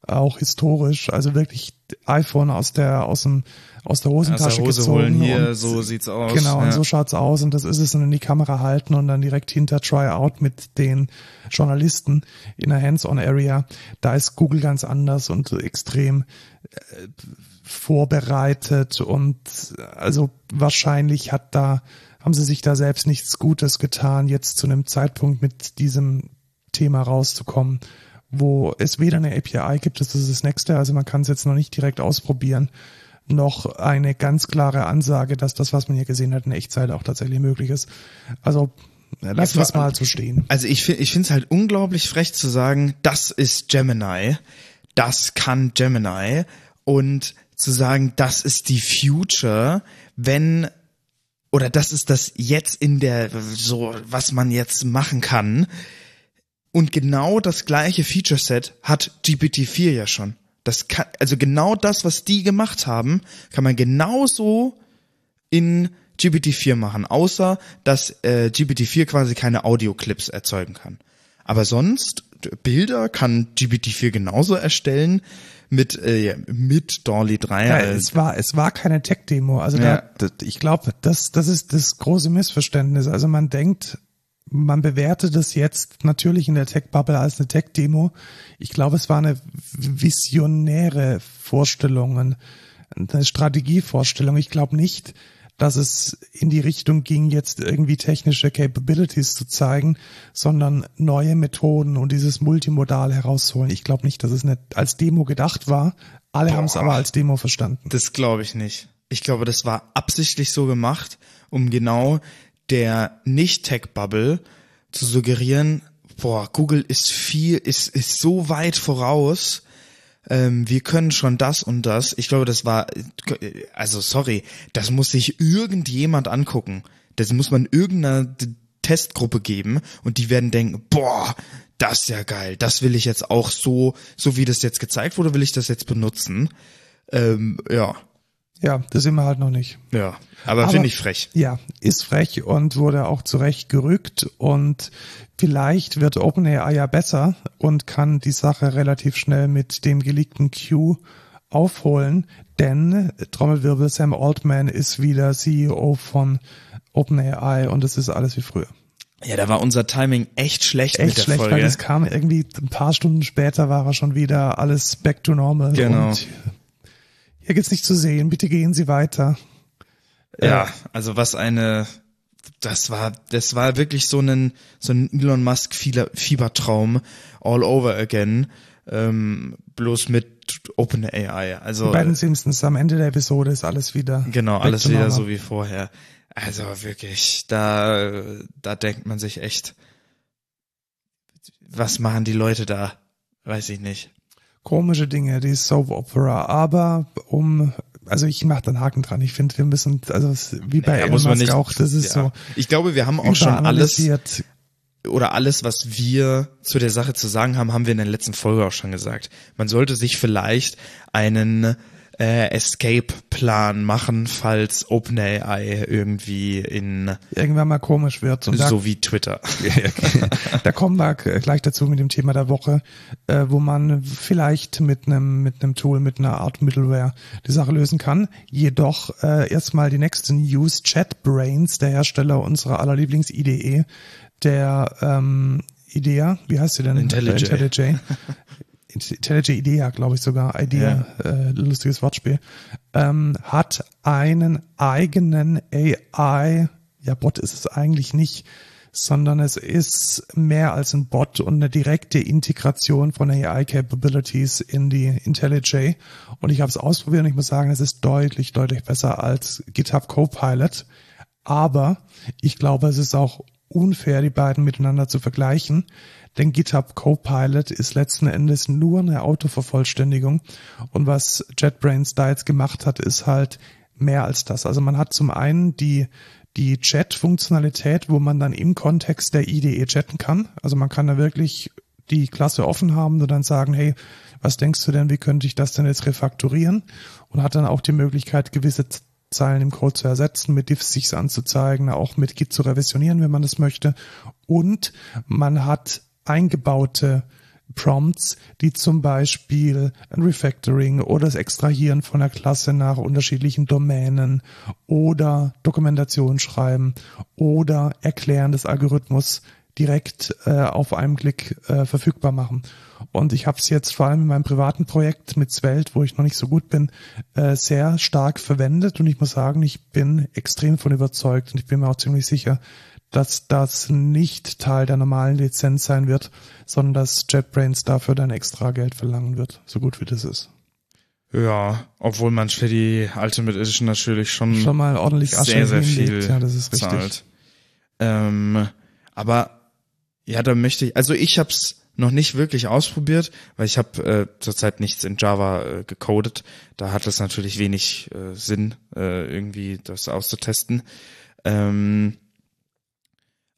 auch historisch, also wirklich iPhone aus der aus dem aus der Hosentasche aus der Hose gezogen holen hier, und, so sieht's aus. Genau, ja. und so schaut's aus und das ist es und in die Kamera halten und dann direkt hinter Tryout mit den Journalisten in der Hands-on-Area. Da ist Google ganz anders und extrem äh, vorbereitet und also wahrscheinlich hat da haben sie sich da selbst nichts Gutes getan, jetzt zu einem Zeitpunkt mit diesem Thema rauszukommen, wo es weder eine API gibt, das ist das nächste, also man kann es jetzt noch nicht direkt ausprobieren, noch eine ganz klare Ansage, dass das, was man hier gesehen hat, in Echtzeit auch tatsächlich möglich ist. Also lassen wir es mal so stehen. Also ich finde ich finde es halt unglaublich frech zu sagen, das ist Gemini, das kann Gemini und zu sagen, das ist die Future, wenn oder das ist das jetzt in der, so, was man jetzt machen kann. Und genau das gleiche Feature Set hat GPT-4 ja schon. Das kann, also genau das, was die gemacht haben, kann man genauso in GPT-4 machen, außer dass äh, GPT-4 quasi keine Audioclips erzeugen kann. Aber sonst Bilder kann GPT-4 genauso erstellen mit äh, mit Dolly 3. Ja, es war es war keine Tech-Demo. Also Ja. da, ich glaube, das das ist das große Missverständnis. Also man denkt, man bewertet das jetzt natürlich in der Tech-Bubble als eine Tech-Demo. Ich glaube, es war eine visionäre Vorstellung, ein- eine Strategievorstellung. Ich glaube nicht, dass es in die Richtung ging, jetzt irgendwie technische Capabilities zu zeigen, sondern neue Methoden und dieses Multimodal herausholen. Ich glaube nicht, dass es nicht als Demo gedacht war. Alle haben es aber als Demo verstanden. Das glaube ich nicht. Ich glaube, das war absichtlich so gemacht, um genau der Nicht-Tech-Bubble zu suggerieren, boah, Google ist viel, ist, ist so weit voraus, ähm, wir können schon das und das. Ich glaube, das war, also sorry, das muss sich irgendjemand angucken. Das muss man irgendeiner Testgruppe geben und die werden denken, boah, das ist ja geil, das will ich jetzt auch so, so wie das jetzt gezeigt wurde, will ich das jetzt benutzen. Ähm, ja, Ja, das sind wir halt noch nicht. ja. Aber, finde ich frech. Ja, ist frech und wurde auch zurecht gerückt und vielleicht wird OpenAI ja besser und kann die Sache relativ schnell mit dem geleakten Q aufholen, denn Trommelwirbel Sam Altman ist wieder CEO von OpenAI und es ist alles wie früher. Ja, da war unser Timing echt schlecht mit Echt der schlecht, weil Folge. es kam irgendwie ein paar Stunden später war er schon wieder alles back to normal Genau. und hier gibt's nicht zu sehen, bitte gehen Sie weiter. Ja, also was eine, das war, das war wirklich so ein, so ein Elon Musk Fieber- Fiebertraum all over again, ähm, bloß mit OpenAI. Also Bei den Simpsons am Ende der Episode ist alles wieder genau alles wieder so wie vorher. Also wirklich, da, da denkt man sich echt, was machen die Leute da? Weiß ich nicht. Komische Dinge, die Soap Opera, aber um, also ich mache da einen Haken dran. Ich finde, wir müssen, also wie bei Ja, Elon Musk auch, das ist ja. so Ich glaube, wir haben auch schon alles oder alles, was wir zu der Sache zu sagen haben, haben wir in der letzten Folge auch schon gesagt. Man sollte sich vielleicht einen äh, Escape-Plan machen, falls OpenAI irgendwie in irgendwann mal komisch wird. Und da, so wie Twitter. da kommen wir gleich dazu mit dem Thema der Woche, äh, wo man vielleicht mit einem mit einem Tool, mit einer Art Middleware die Sache lösen kann. Jedoch äh, erstmal die nächste News. JetBrains, der Hersteller unserer aller Lieblings-IDE, der ähm, IDEA, wie heißt sie denn? IntelliJ. Äh, IntelliJ. IntelliJ IDEA, glaube ich sogar. IDEA, äh, lustiges Wortspiel. Ähm, hat einen eigenen AI, ja Bot ist es eigentlich nicht, sondern es ist mehr als ein Bot und eine direkte Integration von AI-Capabilities in die IntelliJ. Und ich habe es ausprobiert und ich muss sagen, es ist deutlich, deutlich besser als GitHub Copilot. Aber ich glaube, es ist auch unfair, die beiden miteinander zu vergleichen, denn GitHub Copilot ist letzten Endes nur eine Autovervollständigung und was JetBrains da jetzt gemacht hat, ist halt mehr als das. Also man hat zum einen die die Chat-Funktionalität, wo man dann im Kontext der IDE chatten kann. Also man kann da wirklich die Klasse offen haben und dann sagen, hey, was denkst du denn, wie könnte ich das denn jetzt refakturieren? Und hat dann auch die Möglichkeit, gewisse Zeilen im Code zu ersetzen, mit diffs sich anzuzeigen, auch mit Git zu revisionieren, wenn man das möchte. Und man hat eingebaute Prompts, die zum Beispiel ein Refactoring oder das Extrahieren von der Klasse nach unterschiedlichen Domänen oder Dokumentation schreiben oder Erklären des Algorithmus direkt äh, auf einem Klick äh, verfügbar machen. Und ich habe es jetzt vor allem in meinem privaten Projekt mit Svelte, wo ich noch nicht so gut bin, äh, sehr stark verwendet. Und ich muss sagen, ich bin extrem von überzeugt und ich bin mir auch ziemlich sicher, dass das nicht Teil der normalen Lizenz sein wird, sondern dass JetBrains dafür dann extra Geld verlangen wird, so gut wie das ist. Ja, obwohl man für die Ultimate Edition natürlich schon, Schon mal ordentlich Asche sehr, sehr hinlegt. viel Ja, das ist richtig. zahlt. Ähm, aber ja, da möchte ich, also ich hab's noch nicht wirklich ausprobiert, weil ich habe äh, zurzeit nichts in Java äh, gecodet. Da hat es natürlich wenig äh, Sinn, äh, irgendwie das auszutesten. Ähm,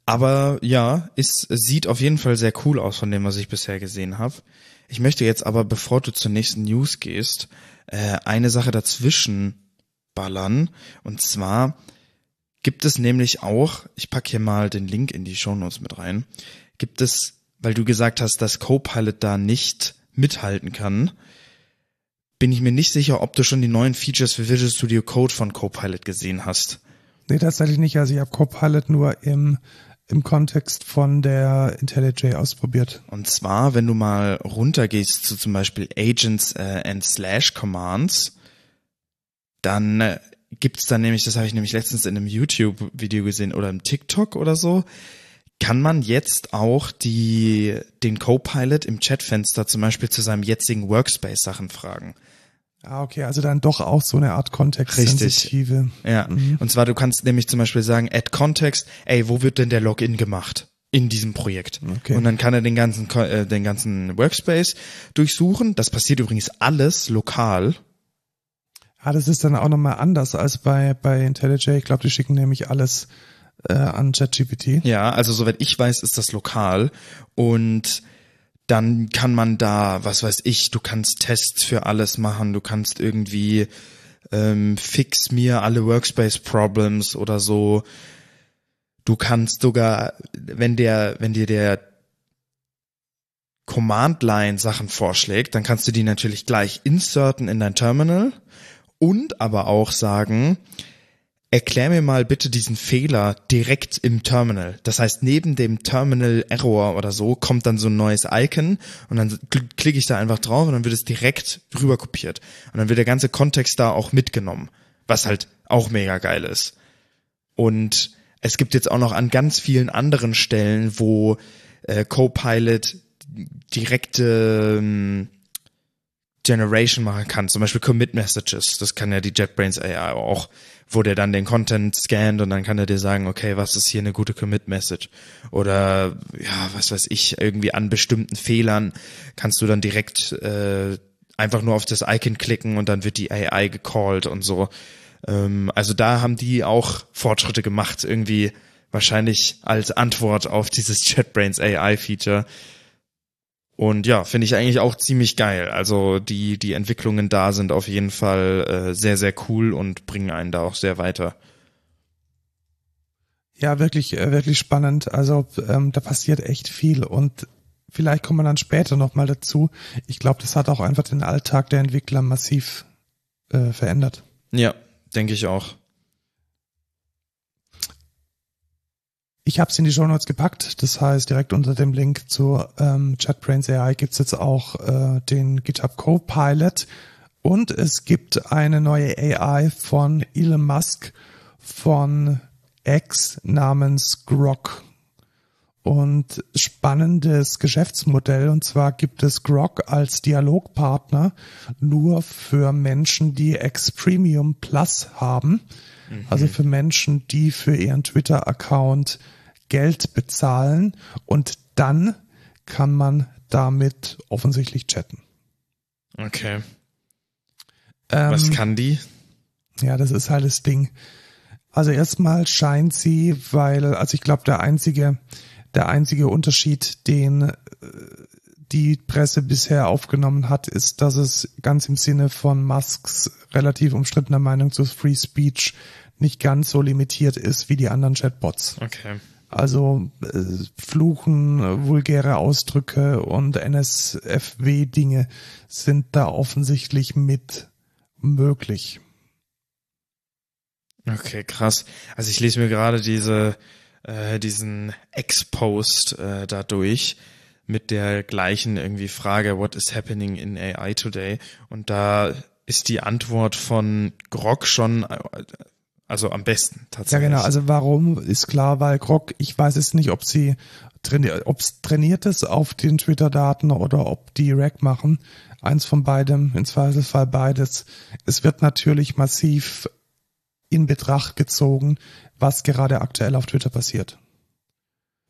Aber ja, es, sieht auf jeden Fall sehr cool aus von dem, was ich bisher gesehen habe. Ich möchte jetzt aber, bevor du zur nächsten News gehst, äh, eine Sache dazwischen ballern. Und zwar gibt es nämlich auch, ich pack hier mal den Link in die Shownotes mit rein, gibt es, weil du gesagt hast, dass Copilot da nicht mithalten kann, bin ich mir nicht sicher, ob du schon die neuen Features für Visual Studio Code von Copilot gesehen hast. Nee, tatsächlich nicht. Also ich habe Copilot nur im, im Kontext von der IntelliJ ausprobiert. Und zwar, wenn du mal runtergehst zu zum Beispiel Agents äh, and Slash Commands, dann äh, gibt's da nämlich, das habe ich nämlich letztens in einem YouTube-Video gesehen oder im TikTok oder so, kann man jetzt auch die, den Copilot im Chatfenster zum Beispiel zu seinem jetzigen Workspace Sachen fragen. Ah, okay, also dann doch auch so eine Art kontextsensitive. Ja. Mhm. Und zwar, du kannst nämlich zum Beispiel sagen, add Context, ey, wo wird denn der Login gemacht? In diesem Projekt. Okay. Und dann kann er den ganzen, äh, den ganzen Workspace durchsuchen. Das passiert übrigens alles lokal. Ah, das ist dann auch nochmal anders als bei, bei IntelliJ. Ich glaube, die schicken nämlich alles äh, an ChatGPT. Ja, also soweit ich weiß, ist das lokal. Und dann kann man da, was weiß ich, du kannst Tests für alles machen, du kannst irgendwie ähm, fix mir alle Workspace Problems oder so. Du kannst sogar, wenn der, wenn dir der Command Line Sachen vorschlägt, dann kannst du die natürlich gleich inserten in dein Terminal und aber auch sagen, erklär mir mal bitte diesen Fehler direkt im Terminal. Das heißt, neben dem Terminal Error oder so kommt dann so ein neues Icon und dann kl- klicke ich da einfach drauf und dann wird es direkt rüber kopiert. Und dann wird der ganze Kontext da auch mitgenommen, was halt auch mega geil ist. Und es gibt jetzt auch noch an ganz vielen anderen Stellen, wo äh, Copilot direkte ähm, Generation machen kann, zum Beispiel Commit Messages, das kann ja die JetBrains AI auch, wo der dann den Content scannt und dann kann er dir sagen, okay, was ist hier eine gute Commit Message? Oder ja, was weiß ich, irgendwie an bestimmten Fehlern kannst du dann direkt äh, einfach nur auf das Icon klicken und dann wird die AI gecallt und so. Ähm, also da haben die auch Fortschritte gemacht, irgendwie wahrscheinlich als Antwort auf dieses JetBrains AI Feature. Und ja, finde ich eigentlich auch ziemlich geil. Also die, die Entwicklungen da sind auf jeden Fall äh, sehr, sehr cool und bringen einen da auch sehr weiter. Ja, wirklich, äh, wirklich spannend. Also ähm, da passiert echt viel und vielleicht kommen wir dann später nochmal dazu. Ich glaube, das hat auch einfach den Alltag der Entwickler massiv äh, verändert. Ja, denke ich auch. Ich habe es in die Show Notes gepackt. Das heißt, direkt unter dem Link zu ähm, JetBrains AI gibt's jetzt auch äh, den GitHub Copilot und es gibt eine neue AI von Elon Musk von X namens Grok. Und spannendes Geschäftsmodell. Und zwar gibt es Grok als Dialogpartner nur für Menschen, die X Premium Plus haben. Also für Menschen, die für ihren Twitter-Account Geld bezahlen. Und dann kann man damit offensichtlich chatten. Okay. Ähm, Was kann die? Ja, das ist halt das Ding. Also erstmal scheint sie, weil, also ich glaube, der einzige, der einzige Unterschied, den äh, die Presse bisher aufgenommen hat, ist, dass es ganz im Sinne von Musks relativ umstrittener Meinung zu Free Speech nicht ganz so limitiert ist wie die anderen Chatbots. Okay. Also äh, Fluchen, äh, vulgäre Ausdrücke und NSFW-Dinge sind da offensichtlich mit möglich. Okay, krass. Also ich lese mir gerade diese, äh, diesen Ex-Post äh, da durch mit der gleichen irgendwie Frage, what is happening in AI today? Und da ist die Antwort von Grog schon, äh, also am besten Ja, tatsächlich. genau. Also warum ist klar, weil Grog, ich weiß jetzt nicht, ob sie trainiert, ob es trainiert ist auf den Twitter-Daten oder ob die Rack machen. Eins von beidem, im Zweifelsfall beides. Es wird natürlich massiv in Betracht gezogen, was gerade aktuell auf Twitter passiert.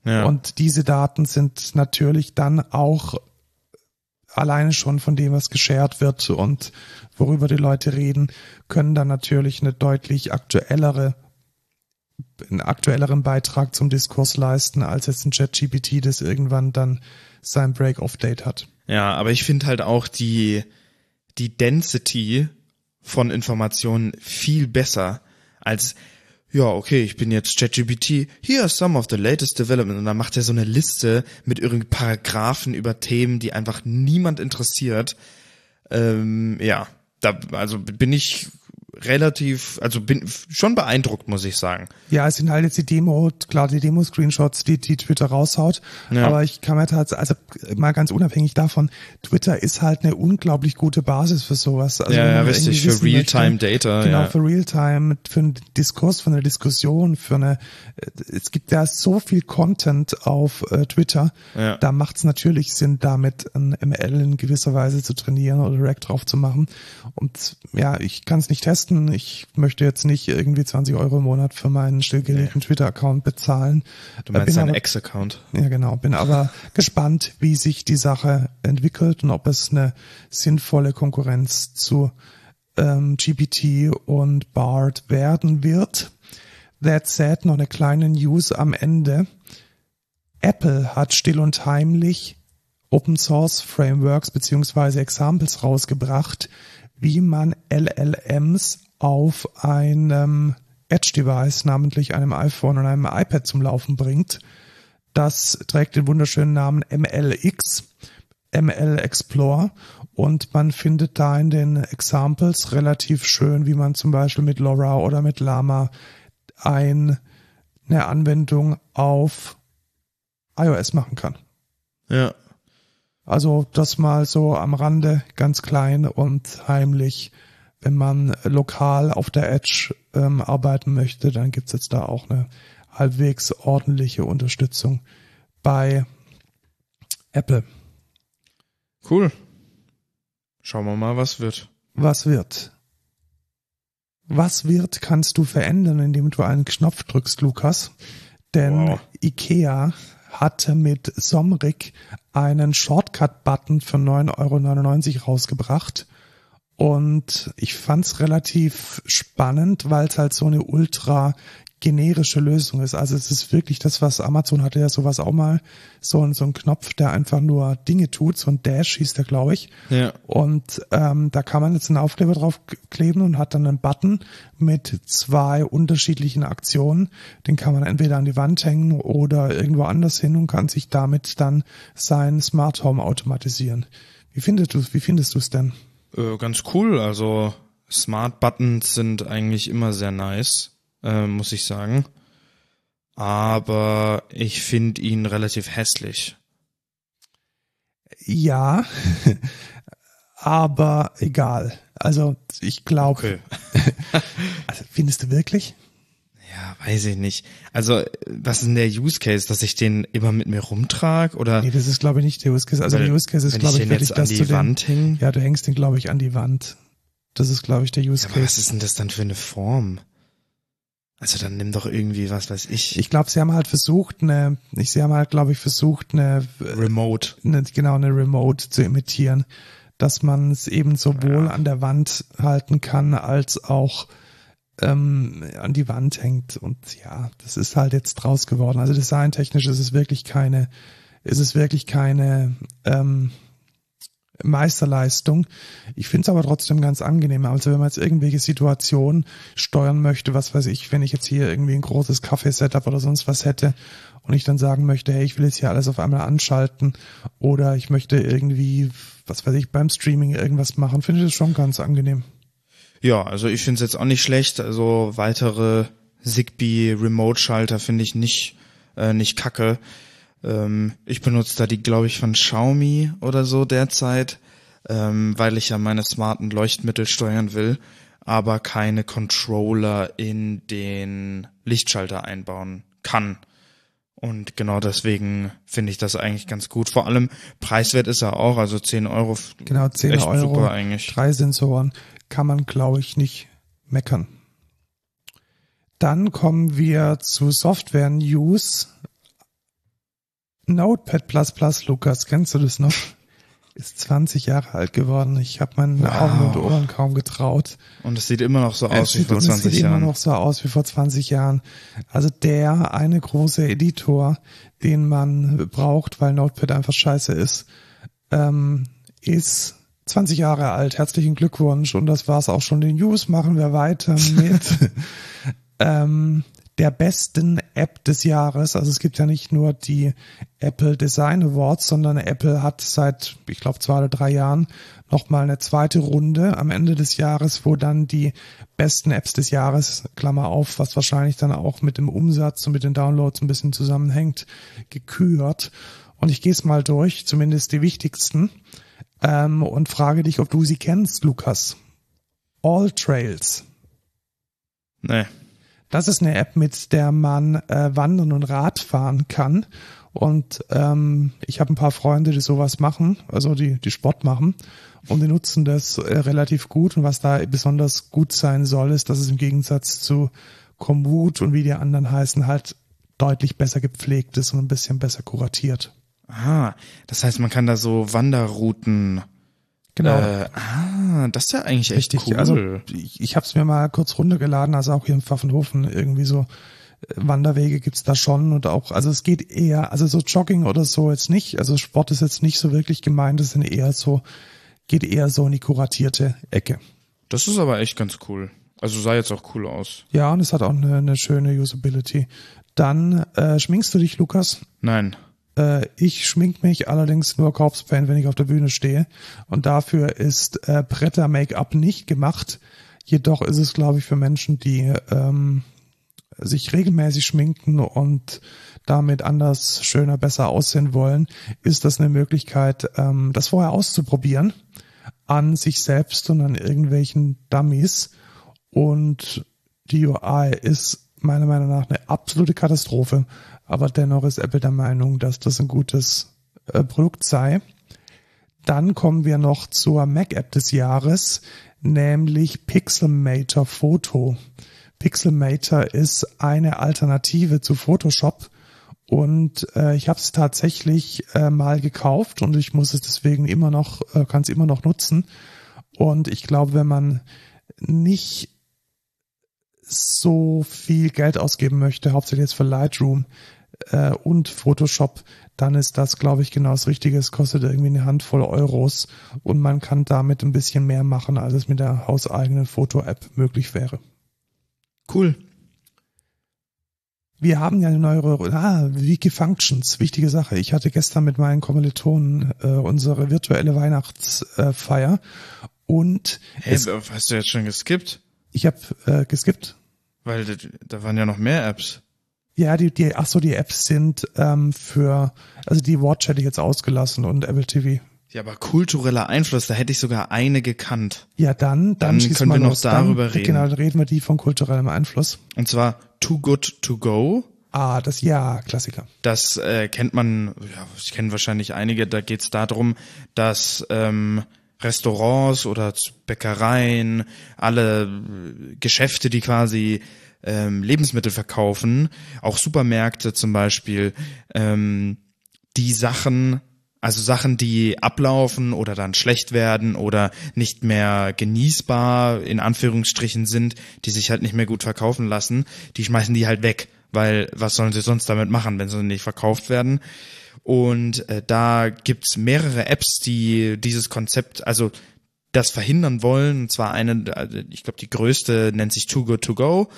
ja. Und diese Daten sind natürlich dann auch alleine schon von dem, was geshared wird und worüber die Leute reden, können dann natürlich eine deutlich aktuellere einen aktuelleren Beitrag zum Diskurs leisten, als jetzt ein ChatGPT, das irgendwann dann sein Break-off-Date hat. Ja, aber ich finde halt auch die, die Density von Informationen viel besser als ja, okay, ich bin jetzt ChatGPT, here are some of the latest development und dann macht er so eine Liste mit irgendeinen Paragraphen über Themen, die einfach niemand interessiert. Ähm, ja, da, also bin ich relativ, also bin schon beeindruckt, muss ich sagen. Ja, es sind halt jetzt die Demo, klar, die Demo-Screenshots, die, die Twitter raushaut. Ja. Aber ich kann mir tatsächlich, also mal ganz unabhängig davon, Twitter ist halt eine unglaublich gute Basis für sowas. Also, ja, ja, richtig, für wissen Real-Time möchte, Data. Genau, ja. für Realtime, für einen Diskurs, für eine Diskussion, für eine, es gibt ja so viel Content auf äh, Twitter, Ja. da macht es natürlich Sinn, damit ein ML in gewisser Weise zu trainieren oder React drauf zu machen. Und ja, ich kann es nicht testen. Ich möchte jetzt nicht irgendwie 20 Euro im Monat für meinen stillgelegten Twitter-Account bezahlen. Du Äh, meinst deinen aber- Ex-Account. ja, genau. Bin aber gespannt, wie sich die Sache entwickelt und ob es eine sinnvolle Konkurrenz zu ähm, GPT und BART werden wird. That said, noch eine kleine News am Ende. Apple hat still und heimlich Open Source Frameworks beziehungsweise Examples rausgebracht, wie man LLMs auf einem Edge-Device, namentlich einem iPhone und einem iPad zum Laufen bringt. Das trägt den wunderschönen Namen MLX, ML Explore und man findet da in den Examples relativ schön, wie man zum Beispiel mit LoRa oder mit Llama ein, eine Anwendung auf iOS machen kann. Ja. Also das mal so am Rande, ganz klein und heimlich. Wenn man lokal auf der Edge ähm, arbeiten möchte, dann gibt's jetzt da auch eine halbwegs ordentliche Unterstützung bei Apple. Cool. Schauen wir mal, was wird. Was wird? Was wird, kannst du verändern, indem du einen Knopf drückst, Lukas. Denn Wow. IKEA hatte mit Somrik einen Shortcut-Button für 9,99 Euro rausgebracht. Und ich fand's relativ spannend, weil es halt so eine ultra generische Lösung ist. Also es ist wirklich das, was Amazon hatte ja sowas auch mal, so, ein- so ein Knopf, der einfach nur Dinge tut, so ein Dash hieß der, glaube ich. Ja. Und ähm, da kann man jetzt einen Aufkleber drauf k- kleben und hat dann einen Button mit zwei unterschiedlichen Aktionen. Den kann man entweder an die Wand hängen oder irgendwo anders hin und kann sich damit dann sein Smart Home automatisieren. Wie findest du Wie findest du es denn? Äh, ganz cool. Also Smart Buttons sind eigentlich immer sehr nice, äh, muss ich sagen. Aber ich finde ihn relativ hässlich. Ja, aber egal. Also ich glaube, also, findest du wirklich? Ja, weiß ich nicht. Also, was ist denn der Use Case, dass ich den immer mit mir rumtrag oder Nee, das ist glaube ich nicht der Use Case. Also der Use Case ist glaube ich ich den wirklich, dass die du den, Wand? Ja, du hängst den glaube ich an die Wand. Das ist glaube ich der Use Ja, aber was Case. ist denn das dann für eine Form? Also dann nimm doch irgendwie, was weiß ich, Ich glaube, sie haben halt versucht, eine, ich sie haben halt glaube ich versucht, eine, Remote. eine genau eine Remote zu imitieren, dass man es eben sowohl an der Wand halten kann als auch ähm, an die Wand hängt und ja, das ist halt jetzt draus geworden. Also designtechnisch ist es wirklich keine, ist es wirklich keine ähm, Meisterleistung. Ich finde es aber trotzdem ganz angenehm. Also wenn man jetzt irgendwelche Situationen steuern möchte, was weiß ich, wenn ich jetzt hier irgendwie ein großes Kaffeesetup oder sonst was hätte und ich dann sagen möchte, hey, ich will jetzt hier alles auf einmal anschalten oder ich möchte irgendwie, was weiß ich, beim Streaming irgendwas machen, finde ich das schon ganz angenehm. Ja, also ich finde es jetzt auch nicht schlecht. Also weitere Zigbee Remote Schalter finde ich nicht äh, nicht kacke. Ähm, ich benutze da die, glaube ich, von Xiaomi oder so derzeit, ähm, weil ich ja meine smarten Leuchtmittel steuern will, aber keine Controller in den Lichtschalter einbauen kann. Und genau deswegen finde ich das eigentlich ganz gut. Vor allem preiswert ist er auch, also 10 Euro. Genau, 10 echt Euro, Super eigentlich. drei Sensoren, kann man, glaube ich, nicht meckern. Dann kommen wir zu Software News. Notepad++, Lukas, kennst du das noch? ist 20 Jahre alt geworden. Ich habe meinen Wow. Augen und Ohren kaum getraut. Und es sieht immer noch so aus Es wie vor und es 20 sieht Jahren. immer noch so aus wie vor 20 Jahren. Also der eine große Editor, den man braucht, weil Notepad einfach scheiße ist, ähm, ist 20 Jahre alt. Herzlichen Glückwunsch. Und das war's auch schon. Den News machen wir weiter mit ähm, der besten App des Jahres. Also es gibt ja nicht nur die Apple Design Awards, sondern Apple hat seit, ich glaube, zwei oder drei Jahren nochmal eine zweite Runde am Ende des Jahres, wo dann die besten Apps des Jahres, Klammer auf, was wahrscheinlich dann auch mit dem Umsatz und mit den Downloads ein bisschen zusammenhängt, gekürt. Und ich gehe es mal durch, zumindest die wichtigsten, ähm, und frage dich, ob du sie kennst, Lukas. All Trails. Nee. Das ist eine App, mit der man äh, wandern und Radfahren kann. Und ähm, ich habe ein paar Freunde, die sowas machen, also die, die Sport machen. Und die nutzen das äh, relativ gut. Und was da besonders gut sein soll, ist, dass es im Gegensatz zu Komoot und wie die anderen heißen, halt deutlich besser gepflegt ist und ein bisschen besser kuratiert. Ah, das heißt, man kann da so Wanderrouten. Genau. Äh, ah, das ist ja eigentlich echt Richtig, cool. also ich, ich habe es mir mal kurz runtergeladen, also auch hier im Pfaffenhofen irgendwie so äh, Wanderwege gibt's da schon und auch, also es geht eher, also so Jogging oder so jetzt nicht, also Sport ist jetzt nicht so wirklich gemeint, das sind eher so, geht eher so in die kuratierte Ecke. das ist aber echt ganz cool. Also sah jetzt auch cool aus. Ja, und es hat auch eine, eine schöne Usability. Dann äh, schminkst du dich, Lukas? Nein. Äh, ich schmink mich allerdings nur Corpse Paint, wenn ich auf der Bühne stehe. Und dafür ist äh, Bretter-Make-up nicht gemacht. Jedoch ist es, glaube ich, für Menschen, die ähm, sich regelmäßig schminken und damit anders, schöner, besser aussehen wollen, ist das eine Möglichkeit, ähm, das vorher auszuprobieren an sich selbst und an irgendwelchen Dummies. Und die UI ist meiner Meinung nach eine absolute Katastrophe. Aber dennoch ist Apple der Meinung, dass das ein gutes äh, Produkt sei. Dann kommen wir noch zur Mac-App des Jahres, nämlich Pixelmator Photo. Pixelmator ist eine Alternative zu Photoshop und äh, ich habe es tatsächlich äh, mal gekauft und ich muss es deswegen immer noch, äh, kann es immer noch nutzen. Und ich glaube, wenn man nicht so viel Geld ausgeben möchte, hauptsächlich jetzt für Lightroom äh, und Photoshop, dann ist das, glaube ich, genau das Richtige. Es kostet irgendwie eine Handvoll Euros und man kann damit ein bisschen mehr machen, als es mit der hauseigenen Foto-App möglich wäre. Cool. Wir haben ja eine neue ah, Wiki-Functions, wichtige Sache. Ich hatte gestern mit meinen Kommilitonen äh, unsere virtuelle Weihnachtsfeier und Hey, es, hast du jetzt schon geskippt? ich habe äh, geskippt. Weil da, da waren ja noch mehr Apps. Ja, die, die, ach so, die Apps sind ähm, für, also die Watch hätte ich jetzt ausgelassen und Apple TV. Ja, aber kultureller Einfluss, da hätte ich sogar eine gekannt. Ja, dann, dann, Dann können wir noch los. darüber dann, reden. Genau, dann reden wir die von kulturellem Einfluss. Und zwar Too Good To Go. Ah, das ja, Klassiker. Das äh, kennt man, ja, ich kenne wahrscheinlich einige, da geht es darum, dass ähm, Restaurants oder Bäckereien, alle äh, Geschäfte, die quasi ähm, Lebensmittel verkaufen, auch Supermärkte zum Beispiel, ähm, die Sachen, also Sachen, die ablaufen oder dann schlecht werden oder nicht mehr genießbar in Anführungsstrichen sind, die sich halt nicht mehr gut verkaufen lassen, die schmeißen die halt weg, weil was sollen sie sonst damit machen, wenn sie nicht verkauft werden? Und äh, da gibt's mehrere Apps, die dieses Konzept, also das verhindern wollen. Und zwar eine, also ich glaube, die größte nennt sich Too Good To Go.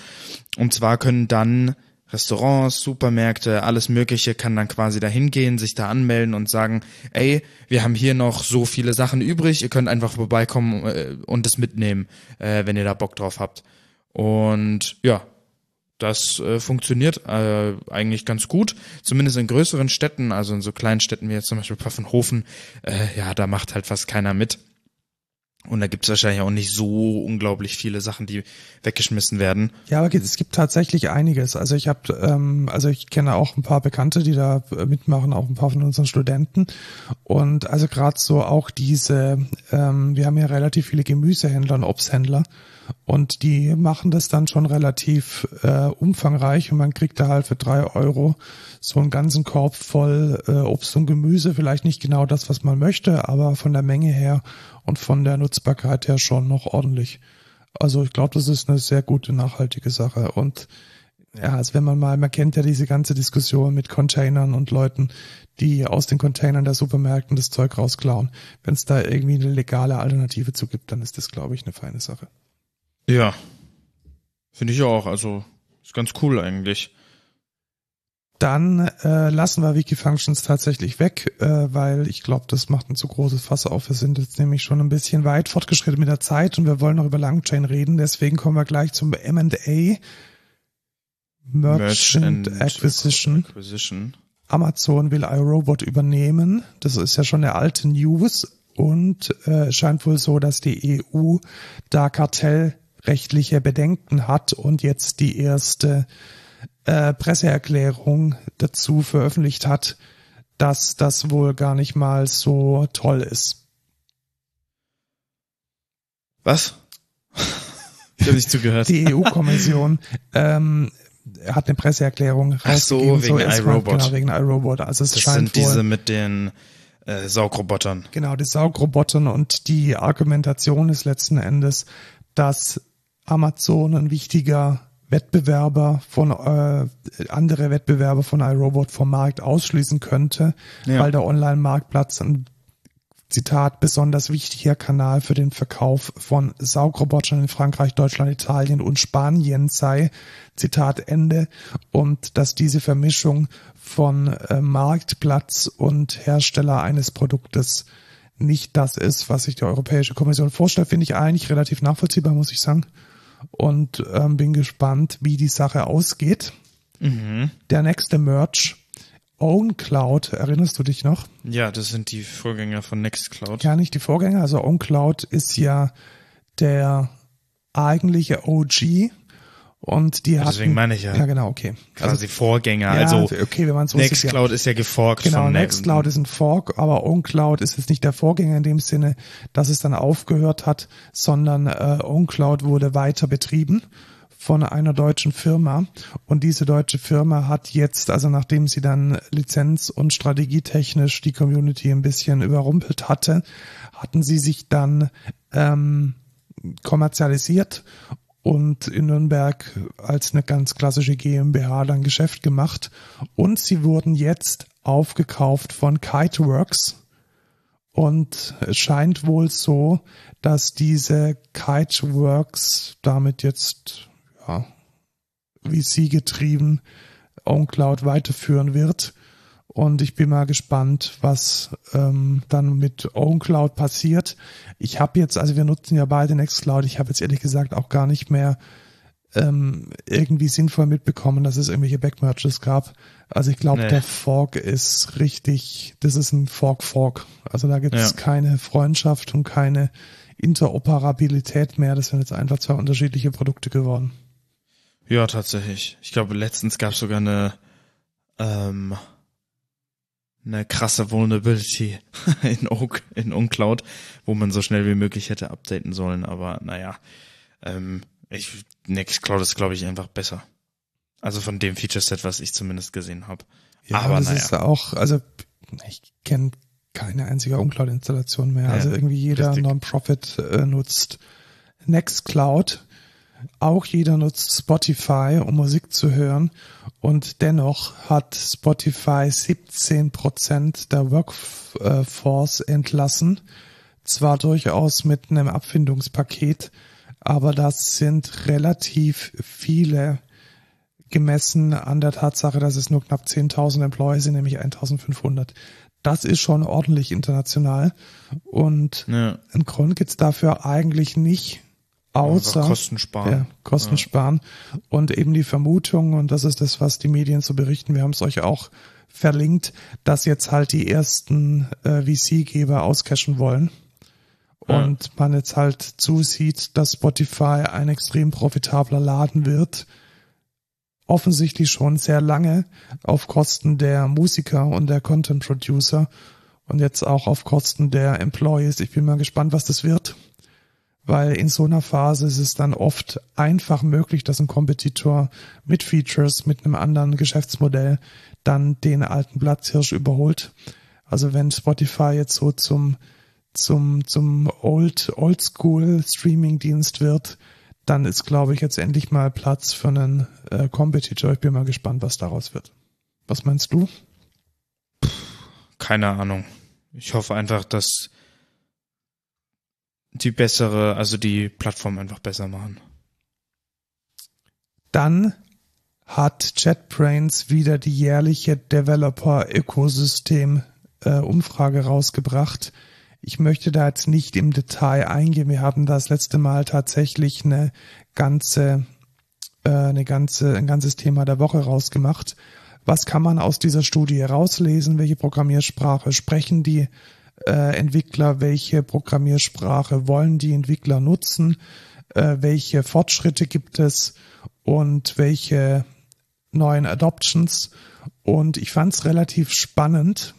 Und zwar können dann Restaurants, Supermärkte, alles Mögliche kann dann quasi dahin gehen, sich da anmelden und sagen, ey, wir haben hier noch so viele Sachen übrig, ihr könnt einfach vorbeikommen äh, und es mitnehmen, äh, wenn ihr da Bock drauf habt. Und ja, das äh, funktioniert eigentlich ganz gut, zumindest in größeren Städten, also in so kleinen Städten wie jetzt zum Beispiel Pfaffenhofen, ja, da macht halt fast keiner mit. Und da gibt's wahrscheinlich auch nicht so unglaublich viele Sachen, die weggeschmissen werden. Ja, aber es gibt tatsächlich einiges. Also ich habe, ähm, also ich kenne auch ein paar Bekannte, die da äh, mitmachen, auch ein paar von unseren Studenten. Und also gerade so auch diese, ähm, wir haben ja relativ viele Gemüsehändler und Obsthändler. Und die machen das dann schon relativ äh, umfangreich und man kriegt da halt für drei Euro so einen ganzen Korb voll äh, Obst und Gemüse. Vielleicht nicht genau das, was man möchte, aber von der Menge her und von der Nutzbarkeit her schon noch ordentlich. Also ich glaube, das ist eine sehr gute, nachhaltige Sache. Und ja, also wenn man mal, man kennt ja diese ganze Diskussion mit Containern und Leuten, die aus den Containern der Supermärkten das Zeug rausklauen. Wenn es da irgendwie eine legale Alternative zu gibt, dann ist das, glaube ich, eine feine Sache. Ja. Finde ich auch. Also ist ganz cool eigentlich. Dann äh, lassen wir Wikifunctions tatsächlich weg, äh, weil ich glaube, das macht ein zu großes Fass auf. Wir sind jetzt nämlich schon ein bisschen weit fortgeschritten mit der Zeit und wir wollen noch über Langchain reden. Deswegen kommen wir gleich zum M&A. Merchant, Merchant Acquisition. Acquisition. Amazon will iRobot übernehmen. Das ist ja schon eine alte News und äh, scheint wohl so, dass die EU da kartellrechtliche Bedenken hat und jetzt die erste äh, Presseerklärung dazu veröffentlicht hat, dass das wohl gar nicht mal so toll ist. Was? ich habe nicht zugehört. Die EU-Kommission ähm, hat eine Presseerklärung Ach so, rausgegeben. wegen erstmal, iRobot. Genau, wegen iRobot. Also es Das scheint sind diese wohl, mit den äh, Saugrobotern. genau, die Saugrobotern und die Argumentation ist letzten Endes, dass Amazon ein wichtiger Wettbewerber von äh, andere Wettbewerber von iRobot vom Markt ausschließen könnte, Ja. weil der Online-Marktplatz ein Zitat besonders wichtiger Kanal für den Verkauf von Saugrobotern in Frankreich, Deutschland, Italien und Spanien sei. Zitat Ende. Und dass diese Vermischung von äh, Marktplatz und Hersteller eines Produktes nicht das ist, was sich die Europäische Kommission vorstellt, finde ich eigentlich relativ nachvollziehbar, muss ich sagen. Und ähm, bin gespannt, wie die Sache ausgeht. Der nächste Merch, OwnCloud, erinnerst du dich noch? Ja, das sind die Vorgänger von Nextcloud. Gar nicht die Vorgänger. Also OwnCloud ist ja der eigentliche OG und die hatten, deswegen meine ich ja. Ja, genau, okay. Quasi Vorgänger. ja, also okay, wenn man so sieht, ja. Nextcloud ist ja geforkt Genau, von Ne- Nextcloud ist ein Fork, aber OwnCloud ist jetzt nicht der Vorgänger in dem Sinne, dass es dann aufgehört hat, sondern äh, OwnCloud wurde weiter betrieben von einer deutschen Firma und diese deutsche Firma hat jetzt, also nachdem sie dann lizenz- und strategietechnisch die Community ein bisschen überrumpelt hatte, hatten sie sich dann ähm, kommerzialisiert und in Nürnberg als eine ganz klassische GmbH dann Geschäft gemacht. Und sie wurden jetzt aufgekauft von Kiteworks. Und es scheint wohl so, dass diese Kiteworks damit jetzt, ja, wie sie getrieben, OwnCloud weiterführen wird. Und ich bin mal gespannt, was ähm, dann mit OwnCloud passiert. Ich habe jetzt, also wir nutzen ja beide Nextcloud, ich habe jetzt ehrlich gesagt auch gar nicht mehr ähm, irgendwie sinnvoll mitbekommen, dass es irgendwelche Backmerges gab. Also ich glaube, Nee. der Fork ist richtig, das ist ein Fork-Fork. Also da gibt es Ja. keine Freundschaft und keine Interoperabilität mehr. Das sind jetzt einfach zwei unterschiedliche Produkte geworden. Ja, tatsächlich. Ich glaube, letztens gab es sogar eine, ähm, eine krasse Vulnerability in Oak, in OnCloud, wo man so schnell wie möglich hätte updaten sollen. Aber naja, ähm, ich, Nextcloud ist, glaube ich, einfach besser. Also von dem Feature-Set, was ich zumindest gesehen habe. Ja, Aber das naja. ist auch, also ich kenne keine einzige OnCloud-Installation mehr. Ja, also irgendwie jeder. Non-Profit äh, nutzt Nextcloud. Auch jeder nutzt Spotify, um Musik zu hören. Und dennoch hat Spotify 17 Prozent der Workforce entlassen. Zwar durchaus mit einem Abfindungspaket, aber das sind relativ viele gemessen an der Tatsache, dass es nur knapp 10.000 Employees sind, nämlich 1.500. Das ist schon ordentlich international und Ja, einen Grund gibt's dafür eigentlich nicht, außer Kosten sparen. ja, Kosten sparen und eben die Vermutung, und das ist das, was die Medien so berichten, wir haben es euch auch verlinkt, dass jetzt halt die ersten äh, VC-Geber auscashen wollen. Ja. Und man jetzt halt zusieht, dass Spotify ein extrem profitabler Laden wird. Offensichtlich schon sehr lange auf Kosten der Musiker und der Content Producer und jetzt auch auf Kosten der Employees. Ich bin mal gespannt, was das wird weil in so einer Phase ist es dann oft einfach möglich, dass ein Kompetitor mit Features, mit einem anderen Geschäftsmodell dann den alten Platzhirsch überholt. Also wenn Spotify jetzt so zum zum zum Old Oldschool Streaming Dienst wird, dann ist glaube ich jetzt endlich mal Platz für einen äh, Competitor. Ich bin mal gespannt, was daraus wird. Was meinst du? Keine Ahnung. Ich hoffe einfach, dass die bessere, also die Plattform einfach besser machen. Dann hat JetBrains wieder die jährliche Developer-Ökosystem-Umfrage rausgebracht. Ich möchte da jetzt nicht im Detail eingehen. Wir haben das letzte Mal tatsächlich eine ganze, äh, eine ganze, ein ganzes Thema der Woche rausgemacht. Was kann man aus dieser Studie rauslesen? Welche Programmiersprache sprechen die äh, Entwickler? Welche Programmiersprache wollen die Entwickler nutzen? Äh, welche Fortschritte gibt es? Und welche neuen Adoptions? Und ich fand es relativ spannend.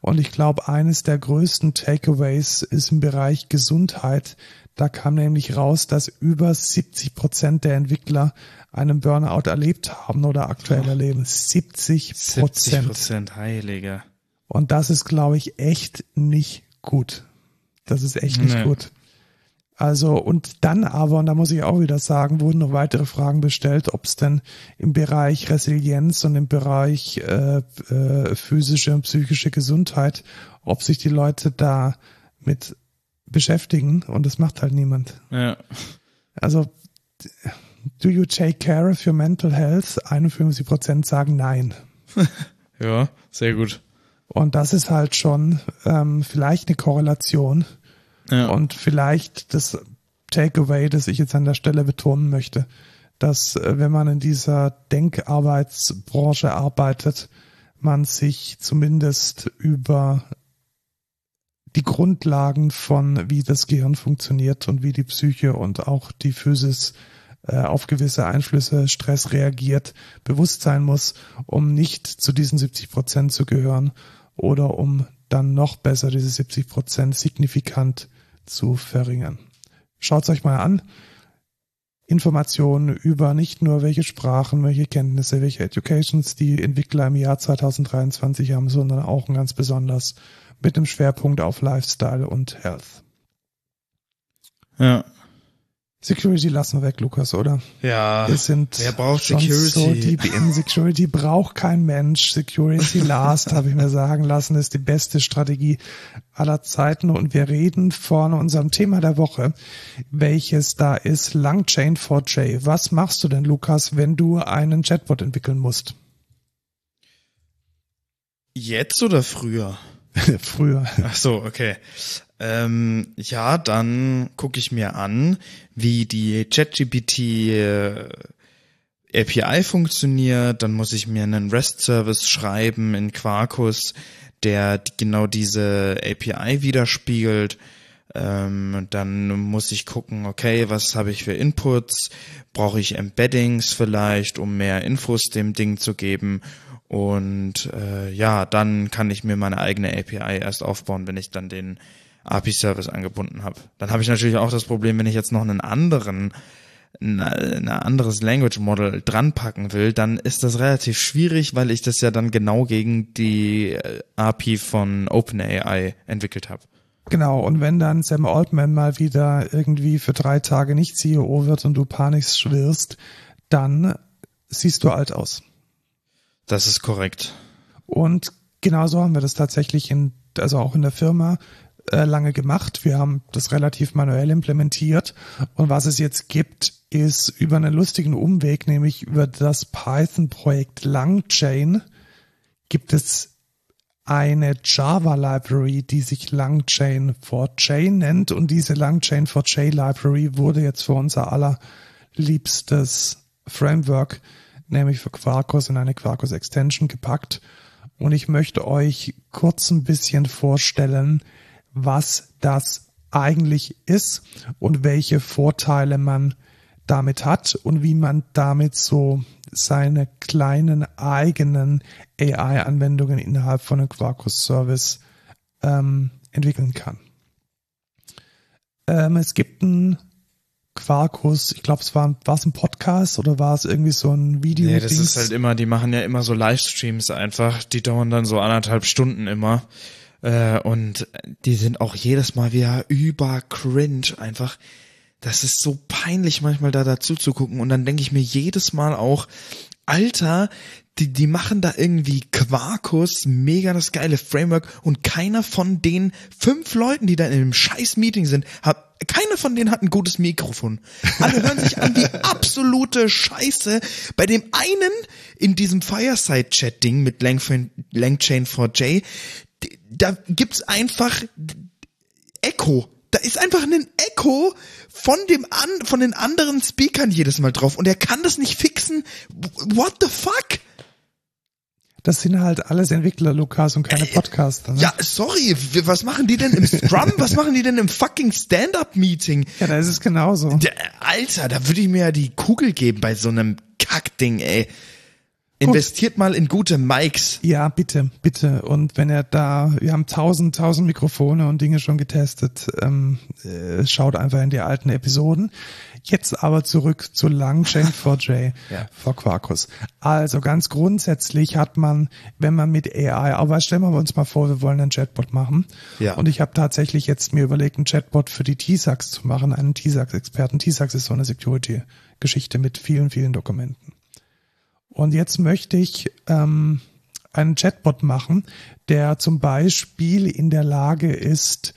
Und ich glaube, eines der größten Takeaways ist im Bereich Gesundheit. Da kam nämlich raus, dass über 70 Prozent der Entwickler einen Burnout erlebt haben oder aktuell erleben. 70 Prozent. 70 Prozent, Heiliger. Und das ist, glaube ich, echt nicht gut. Das ist echt nicht Nee. gut. Also, und dann aber, und da muss ich auch wieder sagen, wurden noch weitere Fragen bestellt, ob es denn im Bereich Resilienz und im Bereich äh, äh, physische und psychische Gesundheit, ob sich die Leute da mit beschäftigen und das macht halt niemand. Ja. Also, do you take care of your mental health? 51 Prozent sagen nein. Ja, sehr gut. Und das ist halt schon ähm, vielleicht eine Korrelation Ja. und vielleicht das Takeaway, das ich jetzt an der Stelle betonen möchte, dass äh, wenn man in dieser Denkarbeitsbranche arbeitet, man sich zumindest über die Grundlagen von wie das Gehirn funktioniert und wie die Psyche und auch die Physis äh, auf gewisse Einflüsse, Stress reagiert, bewusst sein muss, um nicht zu diesen 70 Prozent zu gehören oder um dann noch besser diese 70 Prozent signifikant zu verringern. Schaut's euch mal an. Informationen über nicht nur welche Sprachen, welche Kenntnisse, welche Educations die Entwickler im Jahr 2023 haben, sondern auch ganz besonders mit dem Schwerpunkt auf Lifestyle und Health. Ja. Security lassen wir weg, Lukas, oder? Ja. Wir sind Wer braucht schon Security? so deep in Security braucht kein Mensch. Security last, habe ich mir sagen lassen, ist die beste Strategie aller Zeiten. Und wir reden von unserem Thema der Woche, welches da ist Langchain4j. Was machst du denn, Lukas, wenn du einen Chatbot entwickeln musst? Jetzt oder früher? Früher. Ach so, okay. Ähm, ja, dann gucke ich mir an, wie die ChatGPT äh, API funktioniert. Dann muss ich mir einen REST-Service schreiben in Quarkus, der genau diese API widerspiegelt. Ähm, dann muss ich gucken, okay, was habe ich für Inputs? Brauche ich Embeddings vielleicht, um mehr Infos dem Ding zu geben? Und äh, ja, dann kann ich mir meine eigene API erst aufbauen, wenn ich dann den API-Service angebunden habe. Dann habe ich natürlich auch das Problem, wenn ich jetzt noch einen anderen, ein, anderes Language Model dran packen will, dann ist das relativ schwierig, weil ich das ja dann genau gegen die äh, API von OpenAI entwickelt habe. Genau, und wenn dann Sam Altman mal wieder irgendwie für drei Tage nicht CEO wird und du panisch wirst, dann siehst du alt aus. Das ist korrekt. Und genauso haben wir das tatsächlich in, also auch in der Firma äh, lange gemacht. Wir haben das relativ manuell implementiert. Und was es jetzt gibt, ist über einen lustigen Umweg, nämlich über das Python-Projekt Langchain, gibt es eine Java Library, die sich Langchain for J nennt. Und diese Langchain for J Library wurde jetzt für unser allerliebstes Framework, nämlich für Quarkus in eine Quarkus Extension gepackt. Und ich möchte euch kurz ein bisschen vorstellen, was das eigentlich ist und welche Vorteile man damit hat und wie man damit so seine kleinen eigenen AI-Anwendungen innerhalb von einem Quarkus-Service ähm, entwickeln kann. Ähm, es gibt einen Quarkus, ich glaube, es war, war es ein Podcast oder war es irgendwie so ein Video? Nee, das ist halt immer, die machen ja immer so Livestreams einfach, die dauern dann so anderthalb Stunden immer. Äh, und die sind auch jedes Mal wieder über cringe einfach. Das ist so peinlich manchmal da dazu zu gucken und dann denke ich mir jedes Mal auch, Alter, die, die machen da irgendwie Quarkus, mega das geile Framework und keiner von den fünf Leuten, die da in einem scheiß Meeting sind, hat, keiner von denen hat ein gutes Mikrofon. Alle hören sich an wie absolute Scheiße. Bei dem einen in diesem Fireside-Chat-Ding mit Langchain, Langchain4j, da gibt's einfach Echo. Da ist einfach ein Echo von dem an, von den anderen Speakern jedes Mal drauf und er kann das nicht fixen. What the fuck? Das sind halt alles Entwickler, Lukas, und keine Podcaster. Ne? Ja, sorry, was machen die denn im Scrum? was machen die denn im fucking Stand-Up-Meeting? ja, da ist es genauso. Der, Alter, da würde ich mir ja die Kugel geben bei so einem Kackding, ey. Investiert mal in gute Mics. Ja, bitte, bitte. Und wenn er da, wir haben tausend, tausend Mikrofone und Dinge schon getestet, ähm, äh, schaut einfach in die alten Episoden. Jetzt aber zurück zu Langchain4j Ja. vor Quarkus. Also ganz grundsätzlich hat man, wenn man mit AI, aber stellen wir uns mal vor, wir wollen einen Chatbot machen. Ja. Und ich habe tatsächlich jetzt mir überlegt, einen Chatbot für die T-Sax zu machen, einen T-Sax-Experten. T-Sax ist so eine Security-Geschichte mit vielen, vielen Dokumenten. Und jetzt möchte ich ähm, einen Chatbot machen, der zum Beispiel in der Lage ist,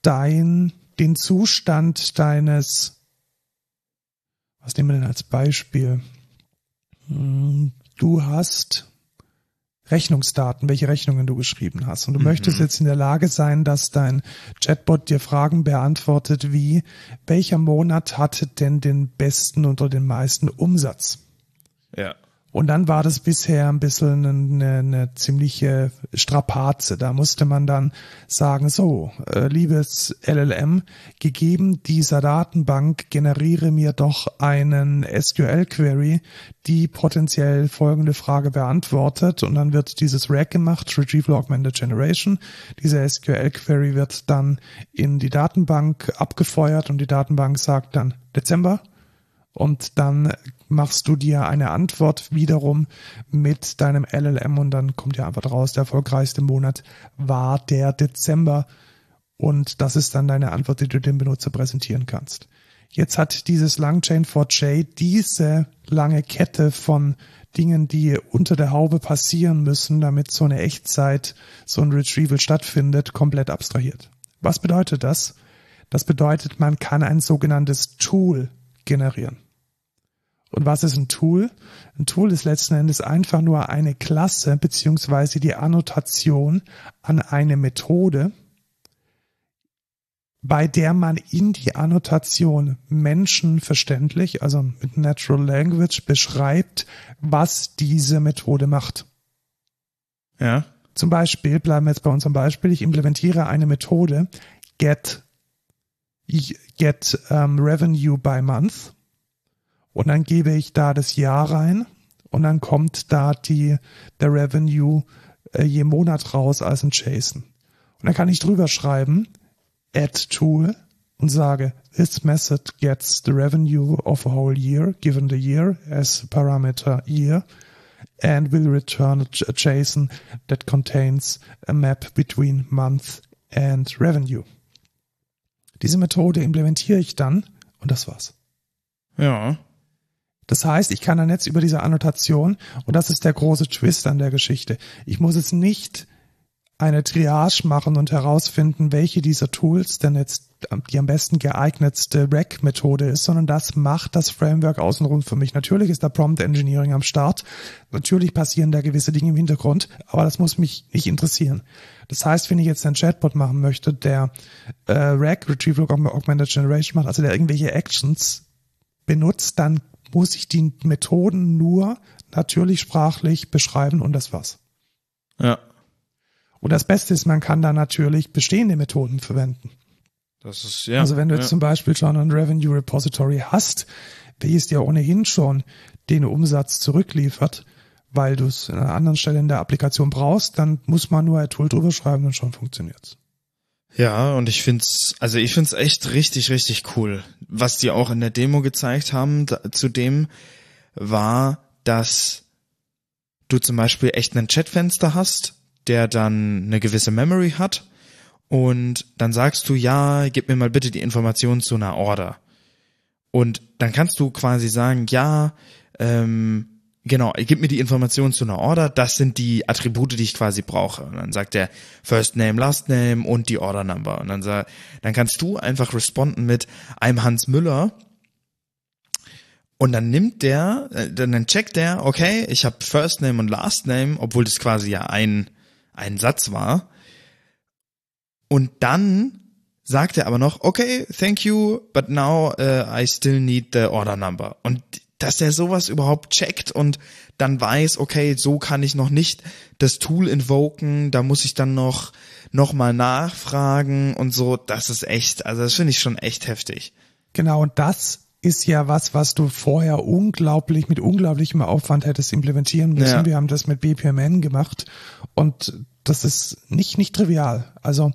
dein, den Zustand deines, was nehmen wir denn als Beispiel? Hm, Du hast Rechnungsdaten, welche Rechnungen du geschrieben hast. Und du möchtest jetzt in der Lage sein, dass dein Chatbot dir Fragen beantwortet, wie, welcher Monat hatte denn den besten oder den meisten Umsatz? Ja. Und dann war das bisher ein bisschen eine, eine ziemliche Strapaze. Da musste man dann sagen, so, äh, liebes LLM, gegeben dieser Datenbank, generiere mir doch einen SQL-Query, die potenziell folgende Frage beantwortet. Und dann wird dieses Rack gemacht, Retrieval Augmented Generation. Diese SQL-Query wird dann in die Datenbank abgefeuert und die Datenbank sagt dann Dezember und dann machst du dir eine Antwort wiederum mit deinem LLM und dann kommt ja einfach raus, der erfolgreichste Monat war der Dezember und das ist dann deine Antwort, die du dem Benutzer präsentieren kannst. Jetzt hat dieses Langchain4j diese lange Kette von Dingen, die unter der Haube passieren müssen, damit so eine Echtzeit, so ein Retrieval stattfindet, komplett abstrahiert. Was bedeutet das? Das bedeutet, man kann ein sogenanntes Tool generieren. Und was ist ein Tool? Ein Tool ist letzten Endes einfach nur eine Klasse beziehungsweise die Annotation an eine Methode, bei der man in die Annotation menschenverständlich, also mit Natural Language beschreibt, was diese Methode macht. Ja. Zum Beispiel, bleiben wir jetzt bei unserem Beispiel, ich implementiere eine Methode get, get um, revenue by month und dann gebe ich da das Jahr rein und dann kommt da die, der Revenue äh, je Monat raus als ein JSON. Und dann kann ich drüber schreiben, add tool und sage, this method gets the revenue of a whole year, given the year as parameter year, and will return a JSON that contains a map between month and revenue. Diese Methode implementiere ich dann und das war's. Ja. Das heißt, ich kann dann jetzt über diese Annotation, und das ist der große Twist an der Geschichte, ich muss jetzt nicht eine Triage machen und herausfinden, welche dieser Tools denn jetzt die am besten geeignetste Rack-Methode ist, sondern das macht das Framework außenrum für mich. Natürlich ist da Prompt Engineering am Start. Natürlich passieren da gewisse Dinge im Hintergrund, aber das muss mich nicht interessieren. Das heißt, wenn ich jetzt einen Chatbot machen möchte, der äh, Rack, Retrieval Augmented Generation macht, also der irgendwelche Actions benutzt, dann muss ich die Methoden nur natürlich sprachlich beschreiben und das war's. Ja. Und das Beste ist, man kann da natürlich bestehende Methoden verwenden. Das ist, ja. Also wenn du ja. jetzt zum Beispiel schon ein Revenue Repository hast, welches dir ohnehin schon den Umsatz zurückliefert, weil du es an einer anderen Stelle in der Applikation brauchst, dann muss man nur ein Tool drüber schreiben und schon funktioniert's. Ja, und ich find's, also ich find's echt richtig, richtig cool. Was die auch in der Demo gezeigt haben, da, zudem war, dass du zum Beispiel echt ein Chatfenster hast, der dann eine gewisse Memory hat und dann sagst du, ja, gib mir mal bitte die Information zu einer Order. Und dann kannst du quasi sagen, ja, ähm, genau, gib mir die Information zu einer Order, das sind die Attribute, die ich quasi brauche. Und dann sagt der First Name, Last Name und die Order Number. Und dann, sag, dann kannst du einfach responden mit I'm Hans Müller. Und dann nimmt der, äh, dann checkt der, okay, ich habe First Name und Last Name, obwohl das quasi ja ein, ein Satz war. Und dann sagt er aber noch, okay, thank you, but now uh, I still need the order number. Und dass er sowas überhaupt checkt und dann weiß, okay, so kann ich noch nicht das Tool invoken, da muss ich dann noch, noch mal nachfragen und so, das ist echt, also das finde ich schon echt heftig. Genau, und das ist ja was, was du vorher unglaublich, mit unglaublichem Aufwand hättest implementieren müssen. Ja. Wir haben das mit BPMN gemacht und das ist nicht, nicht trivial. Also,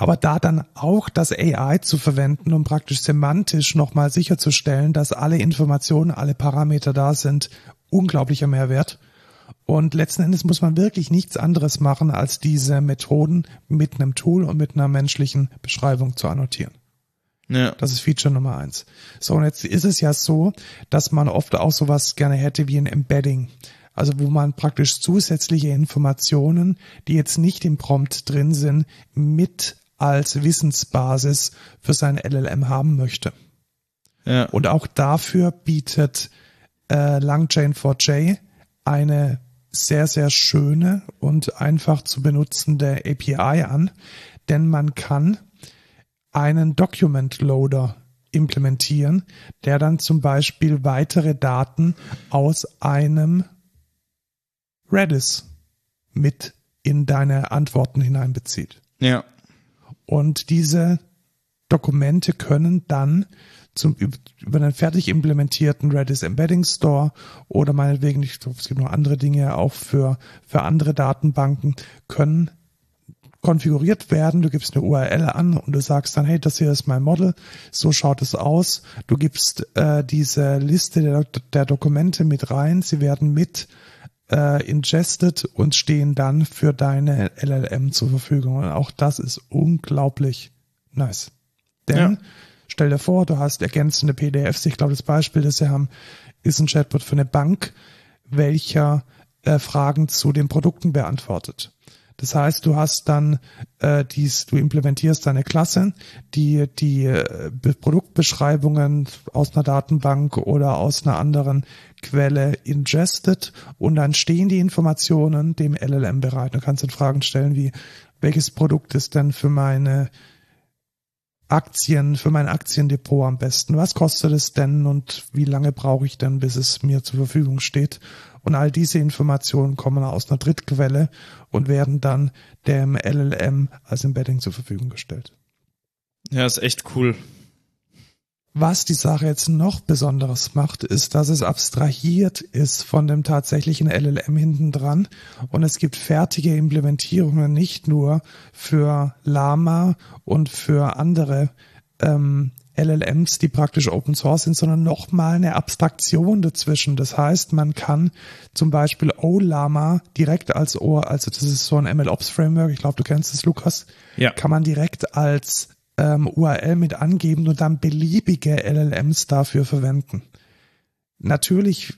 aber da dann auch das AI zu verwenden, um praktisch semantisch nochmal sicherzustellen, dass alle Informationen, alle Parameter da sind, unglaublicher Mehrwert. Und letzten Endes muss man wirklich nichts anderes machen, als diese Methoden mit einem Tool und mit einer menschlichen Beschreibung zu annotieren. Ja. Das ist Feature Nummer eins. So, und jetzt ist es ja so, dass man oft auch sowas gerne hätte wie ein Embedding. Also wo man praktisch zusätzliche Informationen, die jetzt nicht im Prompt drin sind, mit als Wissensbasis für sein LLM haben möchte. Ja. Und auch dafür bietet äh, LangChain4j eine sehr, sehr schöne und einfach zu benutzende API an, denn man kann einen Document Loader implementieren, der dann zum Beispiel weitere Daten aus einem Redis mit in deine Antworten hineinbezieht. Ja. Und diese Dokumente können dann zum, über einen fertig implementierten Redis Embedding Store oder meinetwegen, ich glaube, es gibt noch andere Dinge auch für, für andere Datenbanken, können konfiguriert werden. Du gibst eine URL an und du sagst dann, hey, das hier ist mein Model, so schaut es aus. Du gibst äh, diese Liste der, der Dokumente mit rein, sie werden mit äh, ingested und stehen dann für deine LLM zur Verfügung. Und auch das ist unglaublich nice. Denn Ja. stell dir vor, du hast ergänzende PDFs. Ich glaube, das Beispiel, das wir haben, ist ein Chatbot für eine Bank, welcher äh, Fragen zu den Produkten beantwortet. Das heißt, du hast dann äh, dies, du implementierst deine Klasse, die die äh, Be- Produktbeschreibungen aus einer Datenbank oder aus einer anderen Quelle ingested und dann stehen die Informationen dem LLM bereit. Du kannst dann Fragen stellen wie, welches Produkt ist denn für meine Aktien, für mein Aktiendepot am besten? Was kostet es denn und wie lange brauche ich denn, bis es mir zur Verfügung steht? Und all diese Informationen kommen aus einer Drittquelle und werden dann dem LLM als Embedding zur Verfügung gestellt. Ja, ist echt cool. Was die Sache jetzt noch besonderes macht, ist, dass es abstrahiert ist von dem tatsächlichen LLM hinten dran und es gibt fertige Implementierungen nicht nur für Lama und für andere ähm, LLMs, die praktisch Open Source sind, sondern nochmal eine Abstraktion dazwischen. Das heißt, man kann zum Beispiel OLama direkt als Ohr, also das ist so ein MLOps Framework, ich glaube, du kennst es, Lukas, Ja. kann man direkt als ähm, URL mit angeben und dann beliebige LLMs dafür verwenden. Natürlich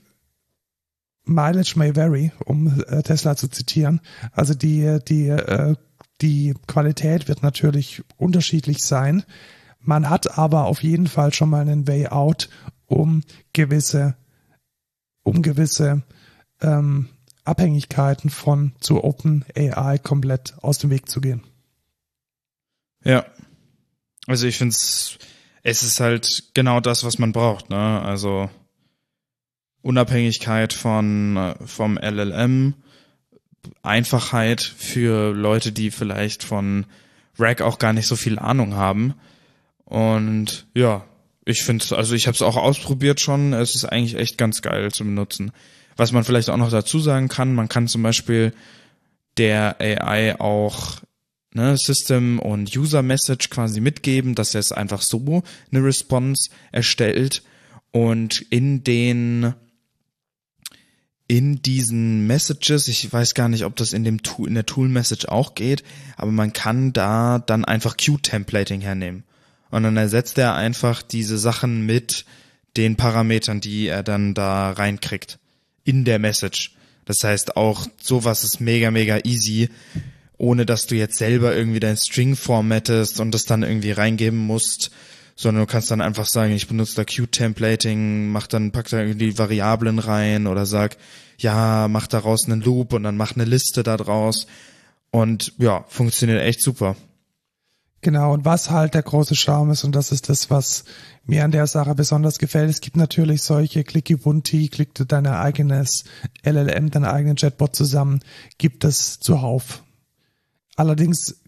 Mileage may vary, um äh, Tesla zu zitieren. Also die die äh, die Qualität wird natürlich unterschiedlich sein. Man hat aber auf jeden Fall schon mal einen Way out, um gewisse um gewisse ähm, Abhängigkeiten von zu Open AI komplett aus dem Weg zu gehen. Ja. Also ich find's, es ist halt genau das, was man braucht, ne? Also Unabhängigkeit von äh, vom LLM, Einfachheit für Leute, die vielleicht von Rack auch gar nicht so viel Ahnung haben. Und ja, ich finde also ich habe es auch ausprobiert schon. Es ist eigentlich echt ganz geil zu benutzen. Was man vielleicht auch noch dazu sagen kann, man kann zum Beispiel der AI auch ne, System und User Message quasi mitgeben, dass er es einfach so eine Response erstellt und in den in diesen Messages, ich weiß gar nicht, ob das in dem Tool, in der Tool Message auch geht, aber man kann da dann einfach Queue-Templating hernehmen. Und dann ersetzt er einfach diese Sachen mit den Parametern, die er dann da reinkriegt. In der Message. Das heißt auch, sowas ist mega, mega easy, ohne dass du jetzt selber irgendwie dein String formattest und das dann irgendwie reingeben musst sondern du kannst dann einfach sagen, ich benutze da Qt-Templating, mach dann, pack da irgendwie Variablen rein oder sag, ja, mach daraus einen Loop und dann mach eine Liste da draus. Und ja, funktioniert echt super. Genau, und was halt der große Charme ist, und das ist das, was mir an der Sache besonders gefällt, es gibt natürlich solche Clicky Bunti, klick du dein eigenes LLM, deinen eigenen Chatbot zusammen, gibt es zuhauf. Allerdings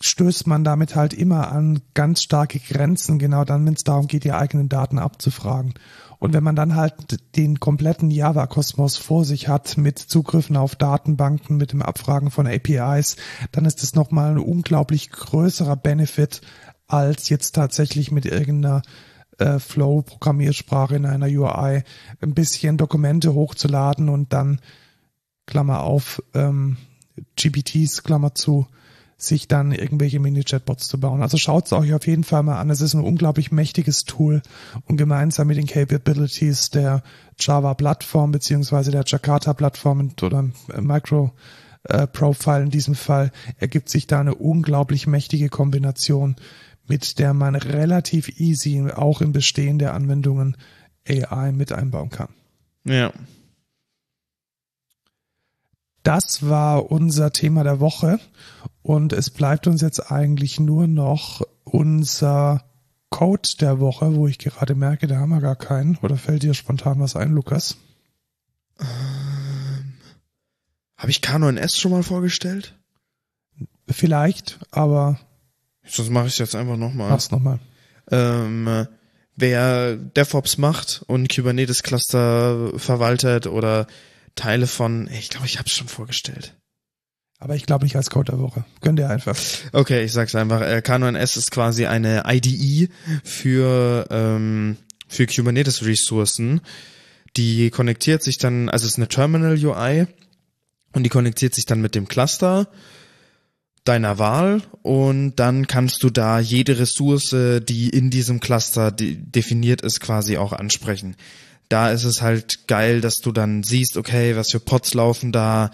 stößt man damit halt immer an ganz starke Grenzen, genau dann, wenn es darum geht, die eigenen Daten abzufragen. Und wenn man dann halt den kompletten Java-Kosmos vor sich hat mit Zugriffen auf Datenbanken, mit dem Abfragen von APIs, dann ist es nochmal ein unglaublich größerer Benefit als jetzt tatsächlich mit irgendeiner äh, Flow-Programmiersprache in einer UI ein bisschen Dokumente hochzuladen und dann, Klammer auf, ähm, GPTs, Klammer zu, sich dann irgendwelche Mini-Chatbots zu bauen. Also schaut es euch auf jeden Fall mal an. Es ist ein unglaublich mächtiges Tool und gemeinsam mit den Capabilities der Java-Plattform beziehungsweise der Jakarta-Plattform oder äh, Profile in diesem Fall ergibt sich da eine unglaublich mächtige Kombination, mit der man relativ easy auch in bestehende Anwendungen AI mit einbauen kann. Ja. Das war unser Thema der Woche und es bleibt uns jetzt eigentlich nur noch unser Code der Woche, wo ich gerade merke, da haben wir gar keinen. Oder fällt dir spontan was ein, Lukas? Ähm, Habe ich K9S schon mal vorgestellt? Vielleicht, aber. Sonst mache ich es jetzt einfach nochmal. Mach's nochmal. Ähm, wer DevOps macht und Kubernetes Cluster verwaltet oder Teile von, ich glaube, ich habe es schon vorgestellt. Aber ich glaube nicht als Code der Woche. Könnt ihr einfach. Okay, ich sag's einfach. Äh, K9S ist quasi eine IDE für, ähm, für Kubernetes-Ressourcen. Die konnektiert sich dann, also es ist eine Terminal-UI und die konnektiert sich dann mit dem Cluster deiner Wahl und dann kannst du da jede Ressource, die in diesem Cluster definiert ist, quasi auch ansprechen da ist es halt geil, dass du dann siehst, okay, was für Pods laufen da.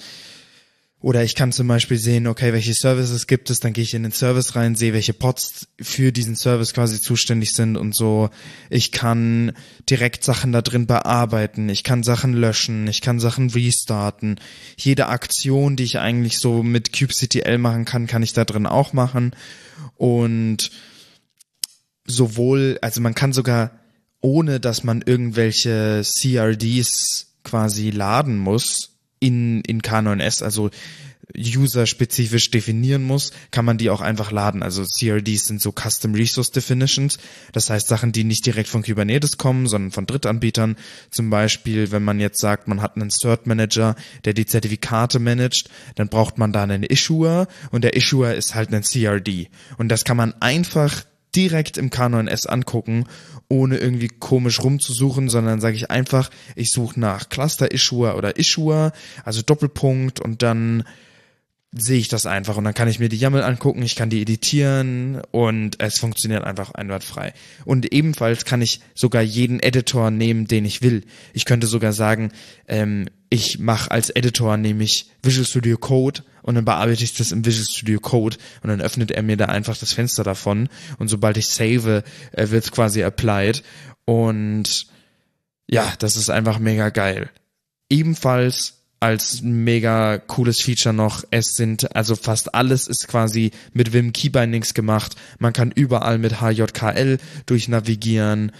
Oder ich kann zum Beispiel sehen, okay, welche Services gibt es, dann gehe ich in den Service rein, sehe, welche Pods für diesen Service quasi zuständig sind und so. Ich kann direkt Sachen da drin bearbeiten, ich kann Sachen löschen, ich kann Sachen restarten. Jede Aktion, die ich eigentlich so mit kubectl machen kann, kann ich da drin auch machen. Und sowohl, also man kann sogar ohne dass man irgendwelche CRDs quasi laden muss in, in K9S, also user-spezifisch definieren muss, kann man die auch einfach laden. Also CRDs sind so Custom Resource Definitions. Das heißt Sachen, die nicht direkt von Kubernetes kommen, sondern von Drittanbietern. Zum Beispiel, wenn man jetzt sagt, man hat einen Cert Manager, der die Zertifikate managt, dann braucht man da einen Issuer und der Issuer ist halt ein CRD. Und das kann man einfach direkt im K9S angucken, ohne irgendwie komisch rumzusuchen, sondern sage ich einfach, ich suche nach Cluster Issuer oder Issuer, also Doppelpunkt und dann sehe ich das einfach und dann kann ich mir die YAML angucken, ich kann die editieren und es funktioniert einfach einwandfrei. Und ebenfalls kann ich sogar jeden Editor nehmen, den ich will. Ich könnte sogar sagen, ähm, ich mache als Editor nämlich Visual Studio Code und dann bearbeite ich das im Visual Studio Code und dann öffnet er mir da einfach das Fenster davon und sobald ich save, äh, wird es quasi applied und ja, das ist einfach mega geil. Ebenfalls als mega cooles Feature noch. Es sind, also fast alles ist quasi mit Vim Keybindings gemacht. Man kann überall mit HJKL durchnavigieren.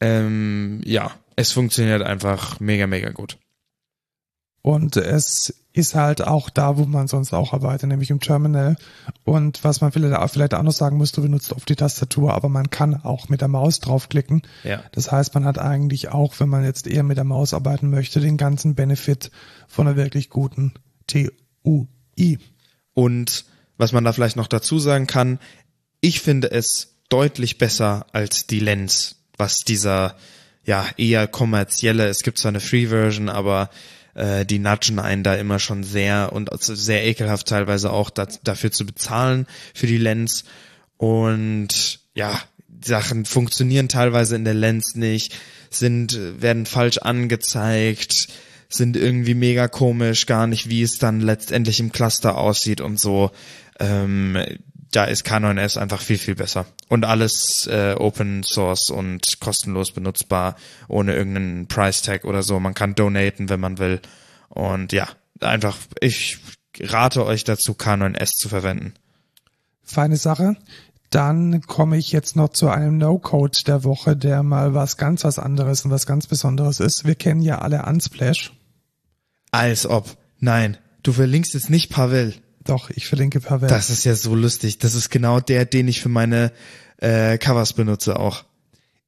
Ähm, ja, es funktioniert einfach mega, mega gut. Und es ist halt auch da, wo man sonst auch arbeitet, nämlich im Terminal. Und was man vielleicht, auch noch sagen muss, du benutzt oft die Tastatur, aber man kann auch mit der Maus draufklicken. Ja. Das heißt, man hat eigentlich auch, wenn man jetzt eher mit der Maus arbeiten möchte, den ganzen Benefit von einer wirklich guten TUI. Und was man da vielleicht noch dazu sagen kann, ich finde es deutlich besser als die Lens, was dieser ja eher kommerzielle, es gibt zwar eine Free-Version, aber äh, die nudgen einen da immer schon sehr und sehr ekelhaft teilweise auch da, dafür zu bezahlen für die Lens und ja, Sachen funktionieren teilweise in der Lens nicht, sind, werden falsch angezeigt, sind irgendwie mega komisch, gar nicht, wie es dann letztendlich im Cluster aussieht und so. Ähm, da ist K9S einfach viel, viel besser. Und alles äh, Open Source und kostenlos benutzbar, ohne irgendeinen Price Tag oder so. Man kann donaten, wenn man will. Und ja, einfach, ich rate euch dazu, K9S zu verwenden. Feine Sache. Dann komme ich jetzt noch zu einem No-Code der Woche, der mal was ganz was anderes und was ganz Besonderes ist. Wir kennen ja alle Unsplash. Als ob. Nein, du verlinkst jetzt nicht Pavel. Doch, ich verlinke Pavel. Das ist ja so lustig. Das ist genau der, den ich für meine äh, Covers benutze auch.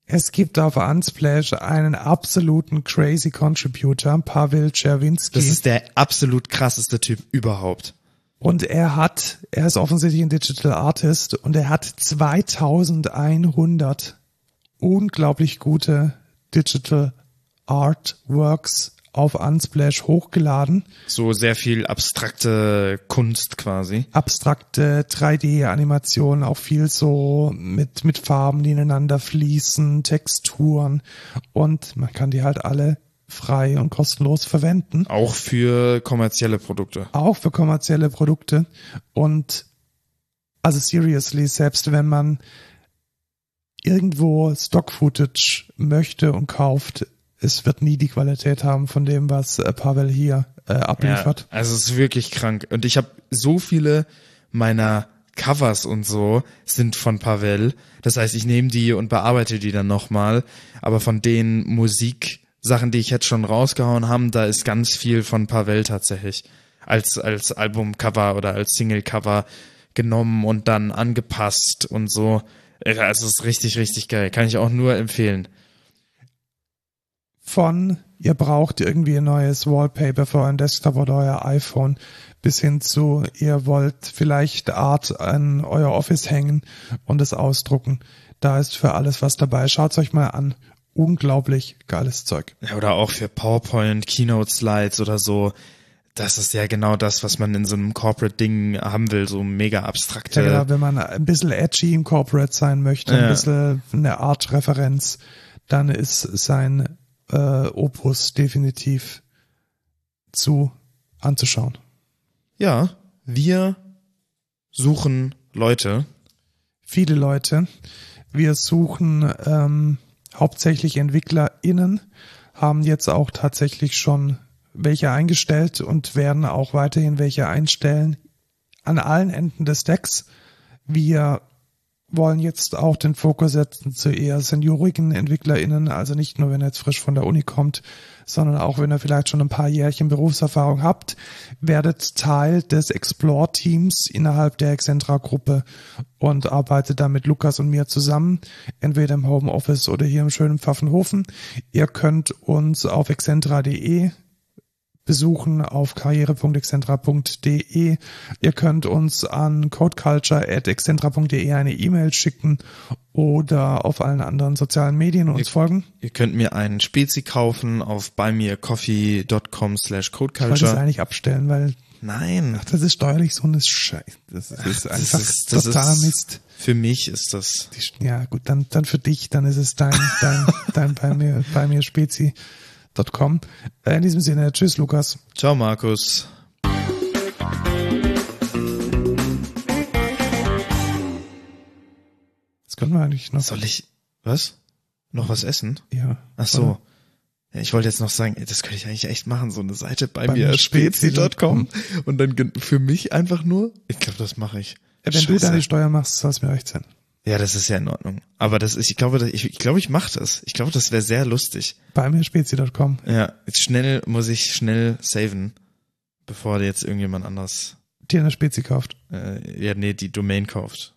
Es gibt auf Unsplash einen absoluten crazy Contributor, Pavel Czerwinski. Das ist der absolut krasseste Typ überhaupt. Und er hat, er ist offensichtlich ein Digital Artist und er hat 2100 unglaublich gute Digital Artworks auf Unsplash hochgeladen. So sehr viel abstrakte Kunst quasi. Abstrakte 3D-Animationen, auch viel so mit, mit Farben, die ineinander fließen, Texturen und man kann die halt alle frei und kostenlos verwenden. Auch für kommerzielle Produkte. Auch für kommerzielle Produkte. Und also seriously, selbst wenn man irgendwo Stock-Footage möchte und kauft, es wird nie die Qualität haben von dem, was äh, Pavel hier äh, abliefert. Ja, also es ist wirklich krank. Und ich habe so viele meiner Covers und so sind von Pavel. Das heißt, ich nehme die und bearbeite die dann nochmal. Aber von den Musiksachen, die ich jetzt schon rausgehauen haben, da ist ganz viel von Pavel tatsächlich als als Albumcover oder als Singlecover genommen und dann angepasst und so. Also es ist richtig, richtig geil. Kann ich auch nur empfehlen von ihr braucht irgendwie ein neues Wallpaper für euren Desktop oder euer iPhone bis hin zu ihr wollt vielleicht Art an euer Office hängen und es ausdrucken. Da ist für alles was dabei. Schaut's euch mal an. Unglaublich geiles Zeug. Ja, oder auch für PowerPoint, Keynote Slides oder so. Das ist ja genau das, was man in so einem Corporate-Ding haben will, so mega abstrakte. Ja, genau, wenn man ein bisschen edgy im Corporate sein möchte, ja. ein bisschen eine Art Referenz, dann ist sein äh, Opus definitiv zu anzuschauen. Ja, wir suchen Leute. Viele Leute. Wir suchen ähm, hauptsächlich EntwicklerInnen, haben jetzt auch tatsächlich schon welche eingestellt und werden auch weiterhin welche einstellen an allen Enden des Decks. Wir wollen jetzt auch den Fokus setzen zu eher seniorigen EntwicklerInnen, also nicht nur, wenn er jetzt frisch von der Uni kommt, sondern auch, wenn ihr vielleicht schon ein paar Jährchen Berufserfahrung habt, werdet Teil des Explore-Teams innerhalb der Excentra-Gruppe und arbeitet da mit Lukas und mir zusammen, entweder im Homeoffice oder hier im schönen Pfaffenhofen. Ihr könnt uns auf excentra.de besuchen auf karriere.excentra.de. Ihr könnt uns an codeculture.excentra.de eine E-Mail schicken oder auf allen anderen sozialen Medien uns ihr, folgen. Ihr könnt mir einen Spezi kaufen auf buymeacoffee.com slash codeculture. Ich wollte es eigentlich abstellen, weil Nein. Ach, das ist steuerlich so eine Scheiße. Das ist Ach, einfach das ist, das totaler ist, Mist. Für mich ist das. Ja, gut, dann, dann für dich, dann ist es dein, dein, dein bei mir, bei mir Spezi. Com. Äh, in diesem Sinne, tschüss Lukas. Ciao Markus. Das können wir eigentlich noch. Soll ich, was? Noch was essen? Ja. Ach so. Ja, ich wollte jetzt noch sagen, das könnte ich eigentlich echt machen, so eine Seite bei, bei mir spezi.com und dann für mich einfach nur, ich glaube, das mache ich. Ja, wenn Scheiße. du deine Steuer machst, soll es mir recht sein. Ja, das ist ja in Ordnung. Aber das ist, ich glaube, ich, ich glaube, ich mache das. Ich glaube, das wäre sehr lustig. Bei mir spezi.com. Ja, jetzt schnell muss ich schnell saven, bevor jetzt irgendjemand anders dir eine Spezi kauft. Äh, ja, nee, die Domain kauft.